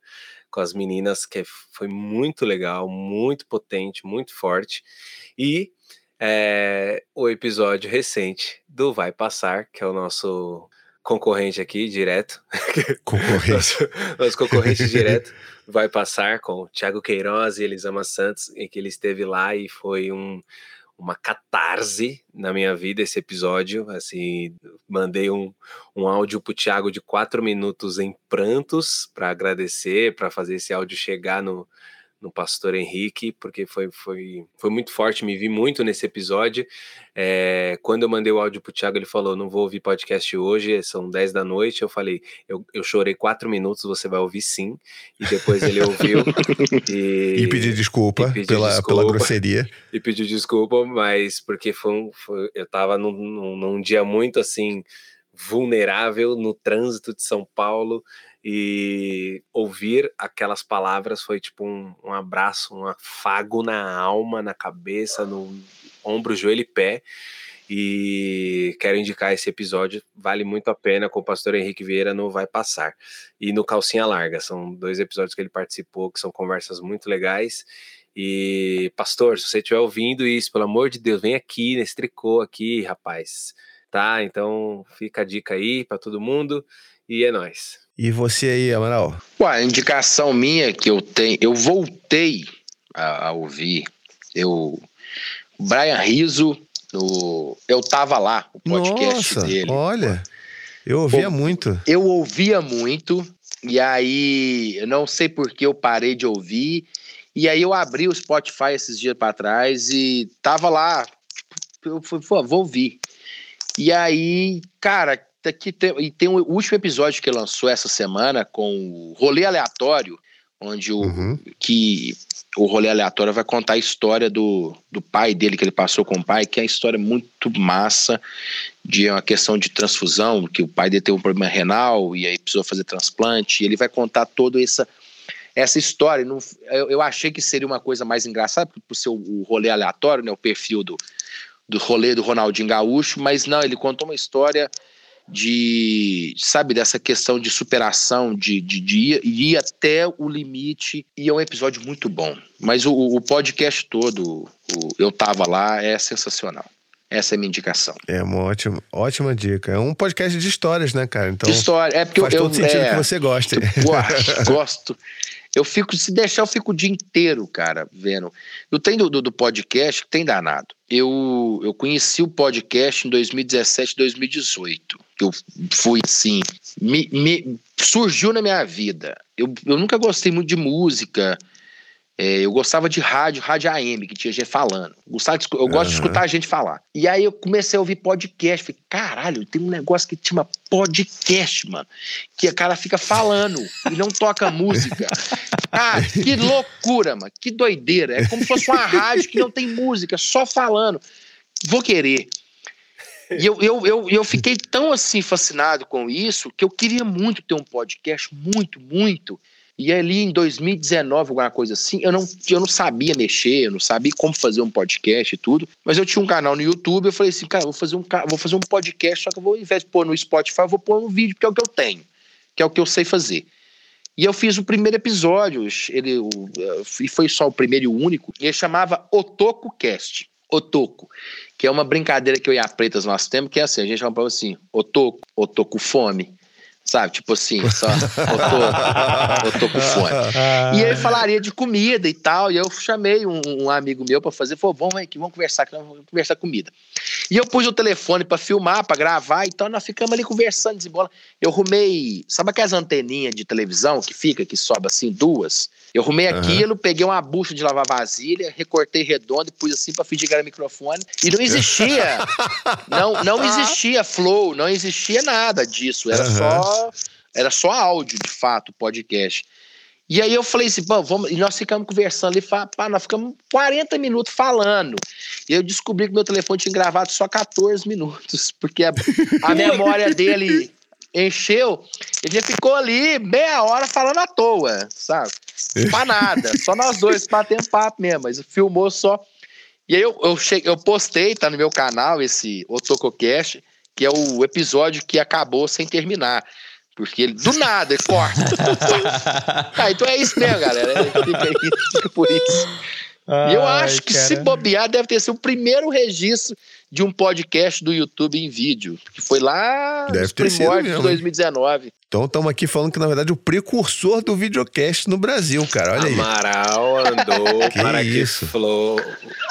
com as meninas, que foi muito legal, muito potente, muito forte. E é, o episódio recente do Vai Passar, que é o nosso concorrente aqui, direto. Concorrência. nosso, nosso concorrente direto vai passar com o Thiago Queiroz e Elisama Santos, em que ele esteve lá e foi um, uma catarse na minha vida esse episódio. Assim, mandei um, um áudio pro Thiago de quatro minutos em prantos para agradecer, para fazer esse áudio chegar no, no Pastor Henrique, porque foi, foi, foi muito forte, me vi muito nesse episódio. É, quando eu mandei o áudio pro Thiago, ele falou: não vou ouvir podcast hoje, são 10 da noite. Eu falei, eu, eu chorei quatro minutos, você vai ouvir sim. E depois ele ouviu e, E pedir desculpa pedir pela, desculpa. pela grosseria. e pediu desculpa, mas porque foi, um, foi- eu tava num, num- num dia muito assim vulnerável no trânsito de São Paulo e ouvir aquelas palavras foi tipo um, um abraço, um afago na alma, na cabeça, no ombro, joelho e pé. E quero indicar esse episódio, vale muito a pena com o pastor Henrique Vieira no Vai Passar. E no Calcinha Larga, são dois episódios que ele participou, que são conversas muito legais. E, pastor, se você estiver ouvindo isso, pelo amor de Deus, vem aqui nesse tricô aqui, rapaz. Tá? Então fica a dica aí para todo mundo e é nóis. E você aí, Amaral? Ué, a indicação minha que eu tenho, eu voltei a, a ouvir, eu, o Brian Rizzo, no, eu tava lá, o podcast Nossa, dele. olha, eu ouvia Pô, muito. Eu ouvia muito, e aí eu não sei por que eu parei de ouvir, e aí eu abri o Spotify esses dias para trás e tava lá, tipo, eu fui, pô, vou ouvir. E aí, cara, aqui tem, e tem o último episódio que lançou essa semana com o Rolê Aleatório, onde o, Uhum. que o rolê aleatório vai contar a história do, do pai dele que ele passou com o pai, que é uma história muito massa de uma questão de transfusão, que o pai dele teve um problema renal e aí precisou fazer transplante, e ele vai contar toda essa essa história. Não- eu, eu achei que seria uma coisa mais engraçada por ser o, o rolê aleatório, né, o perfil do, do rolê do Ronaldinho Gaúcho, mas não, ele contou uma história de, sabe, dessa questão de superação, de, de, de ir, ir até o limite, e é um episódio muito bom. Mas o, o podcast todo, o Eu Tava Lá, é sensacional. Essa é a minha indicação. É uma ótima, ótima dica. É um podcast de histórias, né, cara? Então De história, é porque faz eu, todo sentido é, que você goste. Ué, gosto. Eu fico, se deixar, eu fico o dia inteiro, cara, vendo. Eu tenho do, do, podcast que tem danado. Eu, eu conheci o podcast em 2017, 2018. Eu fui assim, me, me- surgiu na minha vida. Eu, eu nunca gostei muito de música. É, eu gostava de rádio, rádio AM, que tinha gente falando. Gostava de eu gosto de escutar a gente falar. E aí eu comecei a ouvir podcast. Falei, caralho, tem um negócio que chama podcast, mano. Que o cara fica falando e não toca música. Ah, que loucura, mano. Que doideira. É como se fosse uma rádio que não tem música, só falando. Vou querer. E eu, eu, eu, eu fiquei tão assim fascinado com isso que eu queria muito ter um podcast, muito, muito. E ali em 2019, alguma coisa assim, eu não, eu não sabia mexer, eu não sabia como fazer um podcast e tudo. Mas eu tinha um canal no YouTube, eu falei assim, cara, vou fazer um, vou fazer um podcast, só que eu vou, ao invés de pôr no Spotify, eu vou pôr no vídeo, porque é o que eu tenho, que é o que eu sei fazer. E eu fiz o primeiro episódio, ele, e foi só o primeiro e o único, e ele chamava OtocoCast. Otoco, que é uma brincadeira que eu e a Pretas nós temos, que é assim, a gente fala assim, Otoco, Otoco fome. Sabe, tipo assim, só eu tô, eu tô com fome. E ele falaria de comida e tal, e eu chamei um, um amigo meu para fazer, falou, vamos aqui, vamos conversar, vamos conversar comida. E eu pus o telefone para filmar, para gravar, então nós ficamos ali conversando, desembola. Eu arrumei, sabe aquelas anteninhas de televisão que fica, que sobe assim, duas? Eu arrumei uhum. aquilo, peguei uma bucha de lavar vasilha, recortei redondo e pus assim para fingir que era microfone. E não existia, não, não existia flow, não existia nada disso, era uhum. só era só áudio, de fato, podcast. E aí eu falei assim, vamos, e nós ficamos conversando ali, pá, nós ficamos 40 minutos falando. E eu descobri que meu telefone tinha gravado só 14 minutos, porque a, a memória dele encheu, ele ficou ali meia hora falando à toa, sabe? Pra nada, só nós dois batendo papo mesmo, mas filmou só. E aí eu, eu, cheguei, eu postei, tá no meu canal, esse OtocoCast, que é o episódio que acabou sem terminar. Porque ele, do nada, ele corta. ah, então é isso mesmo, galera. Fica, aí, fica por isso. Ai, e eu acho que cara. se bobear, deve ter sido o primeiro registro de um podcast do YouTube em vídeo. Que foi lá deve nos primórdios de 2019. Então estamos aqui falando que, na verdade, o precursor do videocast no Brasil, cara. Olha aí. Amaral andou que para isso? que Flow.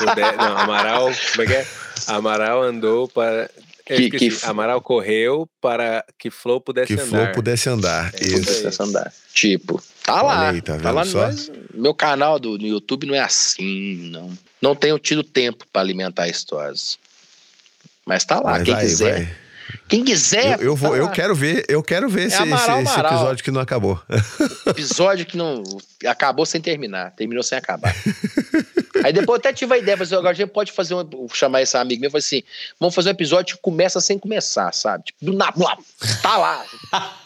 Não, Amaral. Como é que é? Amaral andou para que, que, Amaral correu para que Flow pudesse que andar. Que Flow pudesse andar. É, isso. Pudesse andar. Tipo, tá lá. Aí, tá, tá lá só? Mas meu canal do, no YouTube não é assim, não. Não tenho tido tempo para alimentar histórias. Mas tá lá, mas quem vai, quiser. Vai. Quem quiser. Eu, eu vou, tá eu quero ver, eu quero ver é esse, Amaral, esse, esse, episódio que não acabou. Episódio que não acabou sem terminar, terminou sem acabar. Aí depois eu até tive a ideia, mas agora a gente pode fazer um, chamar esse amigo meu, assim, vamos fazer um episódio que começa sem começar, sabe? Tipo, do nada, tá lá.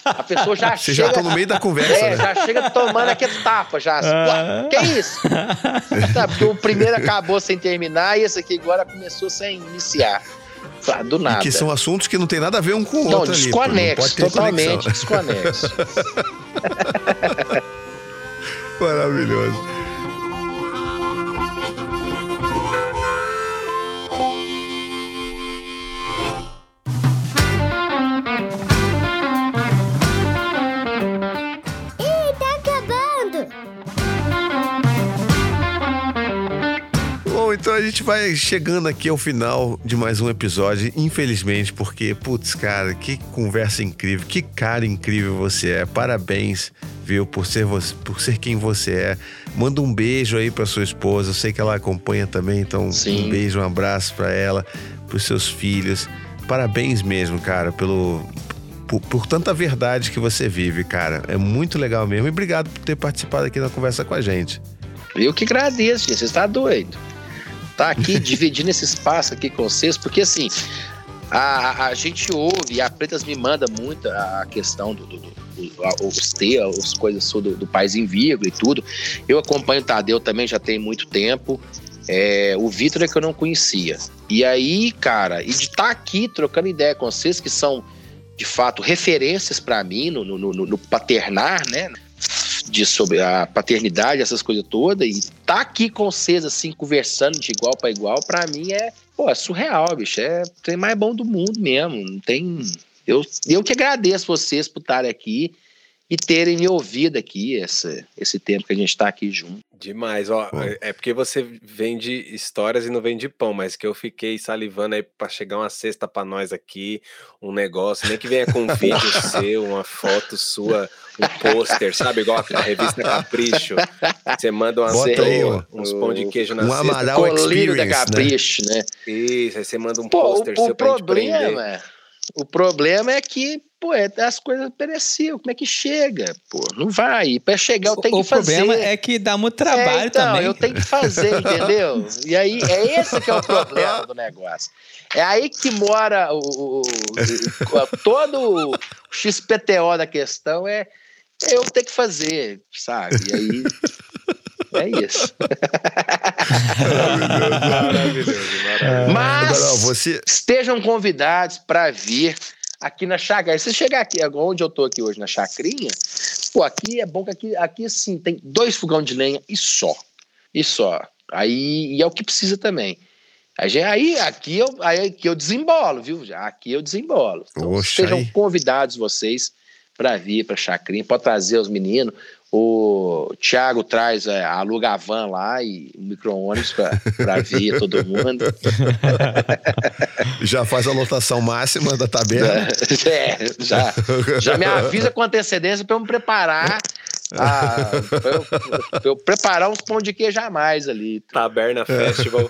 A pessoa já Você chega. já tá no meio da conversa. É, né? já chega tomando aquele tapa, já. Assim, ah. Que isso? tá, porque o primeiro acabou sem terminar e esse aqui agora começou sem iniciar. Ah, do nada. E que são assuntos que não tem nada a ver um com o não, outro. Desconexo, ali, totalmente desconexo. Maravilhoso. Então a gente vai chegando aqui ao final de mais um episódio, infelizmente, porque, putz, cara, que conversa incrível, que cara incrível você é. Parabéns, viu, por ser, você, por ser quem você é. Manda um beijo aí pra sua esposa, eu sei que ela acompanha também, então Sim. um beijo, um abraço para ela, pros seus filhos. Parabéns mesmo, cara, pelo, por, por, tanta verdade que você vive, cara. É muito legal mesmo. E obrigado por ter participado aqui na conversa com a gente. Eu que agradeço, você está doido tá aqui dividindo esse espaço aqui com vocês, porque assim, a, a gente ouve, e a Pretas me manda muito a questão do, do, do os as coisas do, do Pais em Vírgula e tudo. Eu acompanho o Tadeu também já tem muito tempo. É, o Vitor é que eu não conhecia. E aí, cara, e de estar tá aqui trocando ideia com vocês, que são de fato referências para mim no, no, no, no paternar, né? De sobre a paternidade, essas coisas todas, e tá aqui com vocês, assim, conversando de igual para igual, para mim é, pô, é surreal, bicho. É o mais bom do mundo mesmo. Não tem. Eu, eu que agradeço vocês por estarem aqui e terem me ouvido aqui esse, esse tempo que a gente está aqui junto. Demais, ó. É, é porque você vende histórias e não vende pão, mas que eu fiquei salivando aí para chegar uma cesta para nós aqui, um negócio, nem que venha com um vídeo seu, uma foto sua, um pôster, sabe? Igual a revista Capricho. Você manda umas, Bota aí, uns pão de queijo na um cesta. Amaral Experience, da né? Capricho, né? né? Isso, aí você manda um pôster seu o pra problema, gente prender. O problema é que, pô, é, as coisas pereciam. Como é que chega? Pô, não vai. Para chegar eu tenho o que fazer. O problema é que dá muito trabalho é, então, também. eu tenho que fazer, entendeu? E aí, é esse que é o problema do negócio. É aí que mora o, o, o todo o XPTO da questão é, é eu ter que fazer, sabe? E aí... É isso. maravilhoso, maravilhoso, maravilhoso. Mas Agora, você... estejam convidados para vir aqui na chácara. Se chegar aqui, onde eu tô aqui hoje, na chacrinha, pô, aqui é bom que aqui, aqui sim, tem dois fogão de lenha e só. E só. Aí, e é o que precisa também. Aí aqui eu, aí aqui eu desembolo, viu? Já Aqui eu desembolo. Então, Oxa, sejam aí. convidados vocês para vir para Chacrinha, pode trazer os meninos. O Thiago traz, é, aluga a van lá e o micro-ônibus para vir todo mundo. Já faz a lotação máxima da taberna. É, já, já me avisa com antecedência para eu me preparar. a- pra eu, pra eu preparar uns pão de queijo a mais ali. Taberna Festival.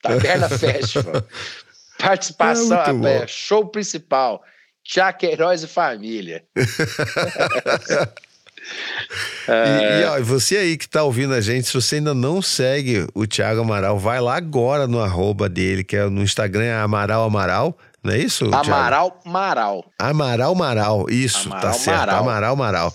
Taberna Festival. Participação, É é, show principal. Tiago Queiroz e família. E, e, ó, você aí que tá ouvindo a gente, se você ainda não segue o Thiago Amaral, vai lá agora no arroba dele, que é no Instagram é Amaral Amaral. Não é isso? Thiago? Amaral Maral. Amaral Maral, isso, Amaral tá certo. Maral. Amaral Maral.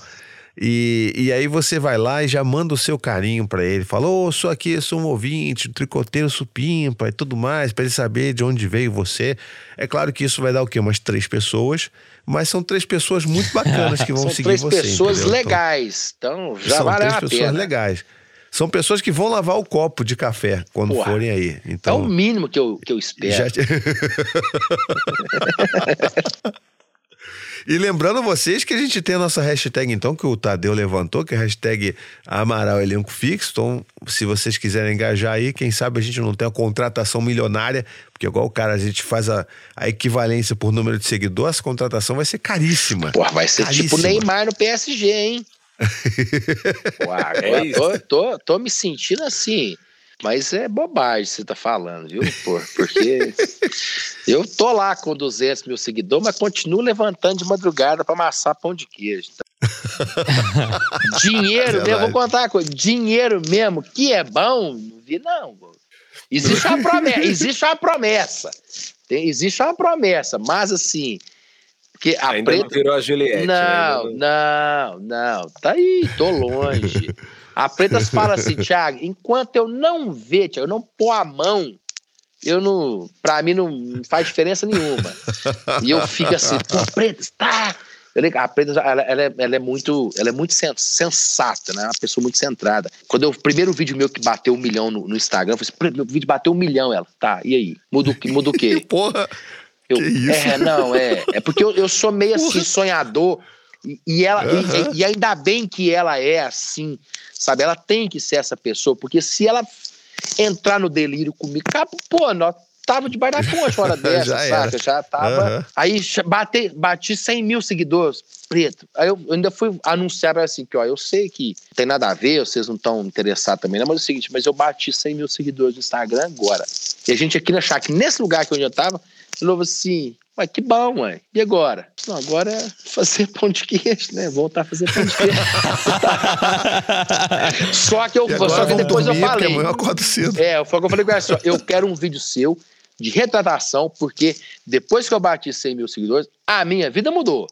E, e aí você vai lá e já manda o seu carinho pra ele. Fala, ô, sou aqui, sou um ouvinte, um tricoteiro supimpa e tudo mais, pra ele saber de onde veio você. É claro que isso vai dar o quê? Umas três pessoas, mas são três pessoas muito bacanas que vão São seguir três você. pessoas entendeu? Então, legais. Então, já são vale três a pessoas pena. legais. São pessoas que vão lavar o copo de café quando forem aí. É o Então, mínimo que eu, que eu espero. já... E lembrando vocês que a gente tem a nossa hashtag, então, que o Tadeu levantou, que é a hashtag Amaral Elenco Fixo. Então, se vocês quiserem engajar aí, quem sabe a gente não tem a contratação milionária, porque igual o cara, a gente faz a, a equivalência por número de seguidor, essa contratação vai ser caríssima. Porra, vai ser tipo Caríssima. Neymar no PSG, hein? Agora É isso. tô, tô, tô me sentindo assim. Mas é bobagem você tá falando, viu? Pô, porque eu tô lá com 200 mil seguidores, mas continuo levantando de madrugada pra amassar pão de queijo. Então, dinheiro mesmo, vou contar uma coisa. Dinheiro mesmo, que é bom, não vi não. Existe uma promessa. Existe uma promessa. Tem, existe uma promessa, mas assim. Que a Ainda preta, não virou a Juliette. né? não, não, não. Tá aí, tô longe. A Pretas fala assim, Thiago, enquanto eu não ver, Thiago, eu não pôr a mão, eu não. Pra mim não faz diferença nenhuma. E eu fico assim, pô, Pretas, tá. A Pretas, ela, ela é, ela é muito, ela é muito sen- sensata, né? Uma pessoa muito centrada. Quando eu, o primeiro vídeo meu que bateu um milhão no, no Instagram, eu falei assim, "Pretas, meu vídeo bateu um milhão, ela. Tá, e aí? Muda muda o quê? Porra! Eu, Que isso? É, não, é. É porque eu, eu sou meio assim, sonhador. E, e ela, e- Aham. e, ainda bem que ela é assim, sabe? Ela tem que ser essa pessoa, porque se ela entrar no delírio comigo, cara, pô, nós tava debaixo da ponte uma hora dessa, Já era. saca? Já tava. Aham. Aí cha- bate, bati 100 mil seguidores, preto. Aí eu ainda fui anunciar assim, que ó, eu sei que não tem nada a ver, vocês não estão interessados também, né? Mas é o seguinte, mas eu bati 100 mil seguidores no Instagram agora. E a gente aqui na Chácara, nesse lugar que onde eu tava, novo assim, ué, que bom, ué. E agora? Não, agora é fazer pão de queijo, né? Voltar a fazer pão de queijo. só que eu, só que depois eu dormir, porque falei. amanhã eu acordo cedo. É, foi o que eu falei com ela assim, ó, eu quero um vídeo seu de retratação, porque depois que eu bati 100 mil seguidores, a minha vida mudou.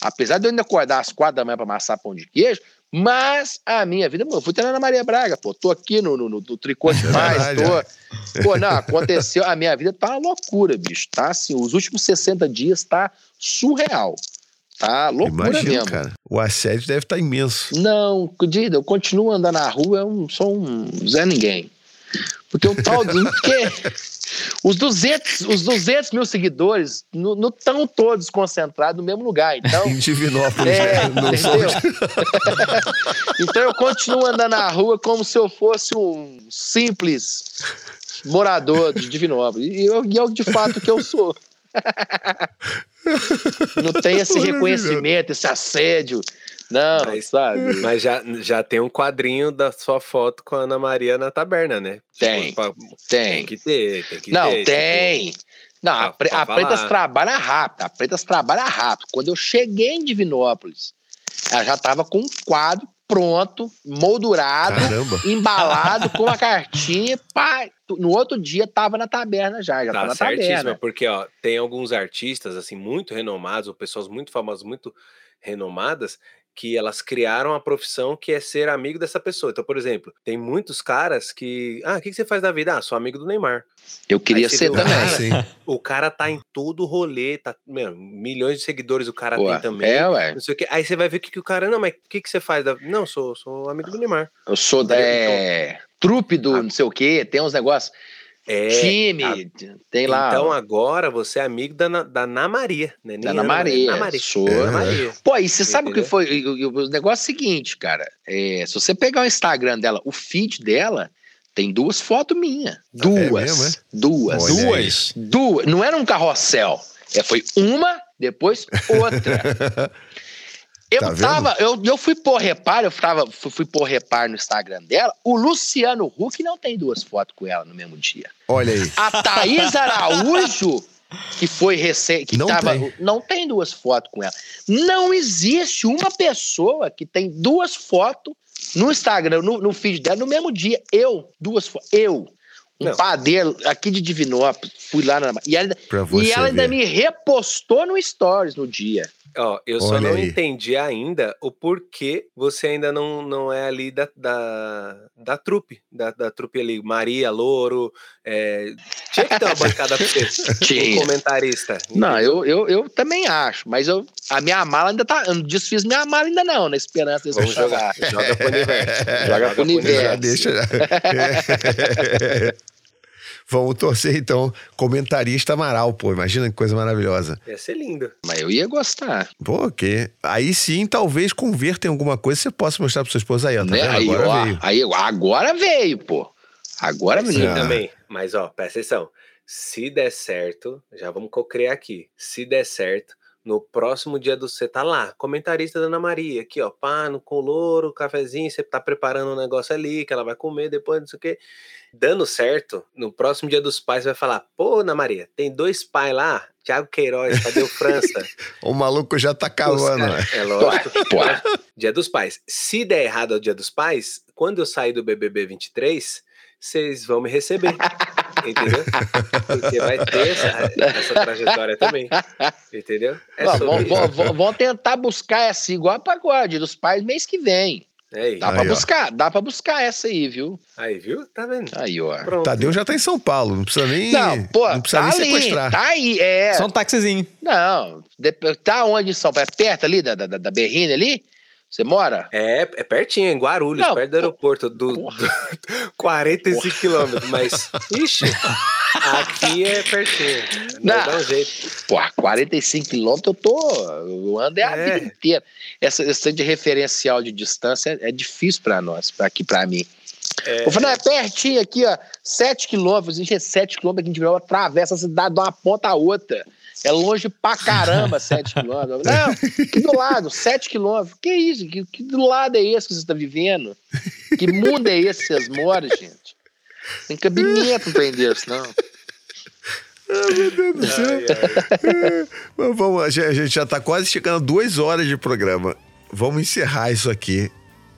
Apesar de eu ainda acordar às quatro da manhã para amassar pão de queijo, mas a minha vida. Eu fui treinar na Maria Braga, pô, tô aqui no, no, no, no tricô demais, verdade, tô... Pô, não, aconteceu, a minha vida tá uma loucura, bicho, tá assim, os últimos 60 dias tá surreal, tá loucura Imagina, mesmo. cara. O assédio deve estar imenso. Não, Dida, eu continuo andando na rua, eu não sou um Zé Ninguém. Porque eu tal, porque os 200, os 200 mil seguidores não estão todos concentrados no mesmo lugar. Então, Em Divinópolis, é, né? Não sou- entendeu? então eu continuo andando na rua como se eu fosse um simples morador de Divinópolis. E eu, e eu de fato que eu sou. Não tem esse reconhecimento, esse assédio. Não, Mas- sabe? Mas já, já tem um quadrinho da sua foto com a Ana Maria na taberna, né? Tem, pra- Tem. Tem que ter, tem que Não, ter. tem. Não, a, Pre- a Pretas trabalha rápido. A Pretas trabalha rápido. Quando eu cheguei em Divinópolis, ela já estava com um quadro pronto, moldurado, Caramba. embalado, com a cartinha. Pá, no outro dia tava na taberna já. Já Tá tava na certíssimo, taberna. porque ó, tem alguns artistas assim muito renomados, ou pessoas muito famosas, muito renomadas, que elas criaram a profissão que é ser amigo dessa pessoa. Então, por exemplo, tem muitos caras que, ah, o que que você faz da vida? Ah, sou amigo do Neymar. Eu queria ser o também. Cara, sim. O cara tá em todo rolê, tá, meu, milhões de seguidores o cara Pô, tem também. é, ué. Não sei o quê. Aí você vai ver o que, que o cara, não, mas o que, que você faz da Não, sou, sou amigo do Neymar. Eu sou da Então- é, trupe do Ah. não sei o quê, tem uns negócios. É, time, a- tem lá. Então agora você é amigo da, Na- da Ana Maria, né? Da Ana Ana Maria, Ana Maria. sou. Ana Maria. Pô, e você sabe o que foi? E O, negócio é o seguinte, cara. é, se você pegar o Instagram dela, o feed dela tem duas fotos minhas. Duas. mesmo, é? Duas. Olha aí. Duas. Duas. Não era um carrossel. É, foi uma, depois outra. Eu Tá tava, eu, eu fui pôr reparo, eu tava, fui, fui pôr reparo no Instagram dela. O Luciano Huck não tem duas fotos com ela no mesmo dia. Olha aí. A Thaís Araújo, que foi recente, que Não tava, tem. não tem duas fotos com ela. Não existe uma pessoa que tem duas fotos no Instagram, no, no feed dela, no mesmo dia. Eu, duas fotos. Eu. Um Não. padeiro aqui de Divinópolis, fui lá na. E ela, e ela ainda me repostou no Stories no dia. Ó, eu só Olha não aí. entendi ainda o porquê você ainda não, não é ali da, da, da trupe, da, da trupe ali, Maria, Louro, é, tinha que ter uma bancada pra você, um comentarista. Não, eu, eu, eu também acho, mas eu, a minha mala ainda tá. Eu não desfiz minha mala ainda, não, na esperança Vamos jogar, joga pro universo. Joga pro universo. Já deixa. Vamos torcer então. Comentarista Amaral, pô. Imagina que coisa maravilhosa. Ia ser lindo. Mas eu ia gostar. Pô, que. Aí sim, talvez converta em alguma coisa você possa mostrar pra sua esposa aí, ó. Tá né? vendo? Aí, Agora ó, veio. aí, agora veio, pô. Agora, Sim, menino. Ah. também. Mas, ó, presta atenção. Se der certo, já vamos cocriar aqui. Se der certo, no próximo dia do você tá lá, comentarista da Ana Maria, aqui, ó, pá, no colouro, cafezinho, você tá preparando um negócio ali que ela vai comer depois, não sei o quê. Dando certo, no próximo dia dos pais, vai falar: pô, Ana Maria, tem dois pais lá, Thiago Queiroz, Tadeu França. O maluco já tá cavando, cara- né? É lógico. Pô, Dia dos Pais. Se der errado ao Dia dos Pais, quando eu sair do BBB 23, vocês vão me receber. Entendeu? Porque vai ter essa, essa trajetória também. Entendeu? É vamos tentar buscar essa igual a pagode dos pais mês que vem. É isso. Dá Aí, pra ó. buscar, dá pra buscar essa aí, viu? Aí, viu? Tá vendo? Aí, ó. Pronto. Tadeu já tá em São Paulo, não precisa nem. Não, pô, não precisa tá nem ali, sequestrar. tá aí, é. Só um taxizinho. Não, de- tá onde em São Paulo? É perto ali da, da, da Berrine ali? Você mora? É, é pertinho, em Guarulhos, Não, perto do aeroporto, do, do 45 quilômetros, mas, ixi, aqui é pertinho. Não, Não. dá um jeito. Pô, 45 quilômetros eu tô. Eu ando é a É. vida inteira. Essa questão de referencial de distância é, é difícil pra nós, pra aqui pra mim. É, Eu falei, não, é pertinho aqui, ó. 7 quilômetros. Gente, é 7 quilômetros que a gente virou, atravessa a cidade de uma ponta a outra. É longe pra caramba, 7 quilômetros. Não, aqui do lado, 7 quilômetros. Que isso? Que, que do lado é esse que você está vivendo? Que mundo é esse que vocês moram, gente? Tem cabimento pra entender isso, não. Mas vamos, a gente a gente já tá quase chegando a duas horas de programa. Vamos encerrar isso aqui.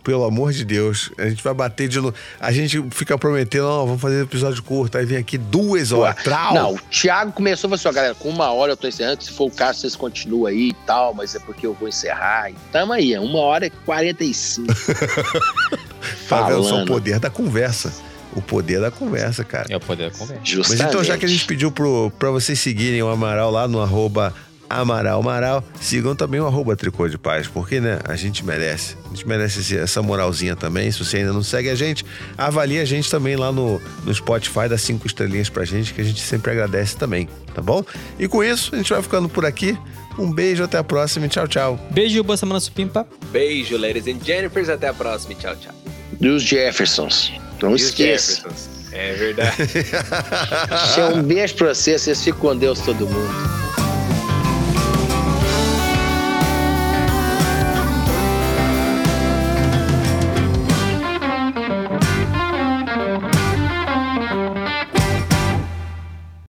Pelo amor de Deus. A gente vai bater de novo. A gente fica prometendo, ó, vamos fazer episódio curto. Aí vem aqui duas horas. Trau. Não, o Thiago começou e falou assim, ó, galera, com uma hora eu tô encerrando, se for o caso, vocês continuam aí e tal, mas é porque eu vou encerrar. E tamo aí, é uma hora e 45. tá vendo só o poder da conversa. O poder da conversa, cara. É o poder da conversa. Mas Justamente. então, já que a gente pediu pro, pra vocês seguirem o Amaral lá no arroba Amaral Amaral, sigam também o arroba Tricô de Paz, porque, né, a gente merece. A gente merece essa moralzinha também. Se você ainda não segue a gente, avalie a gente também lá no, no Spotify, dá cinco estrelinhas pra gente, que a gente sempre agradece também, tá bom? E com isso, a gente vai ficando por aqui. Um beijo, até a próxima e tchau, tchau. Beijo, boa semana, supimpa. Beijo, ladies and Jennifers. Até a próxima. e Tchau, tchau. Dos Jeffersons. Não E os esqueça. Jeffersons. É verdade. Um beijo pra vocês, vocês ficam com Deus todo mundo.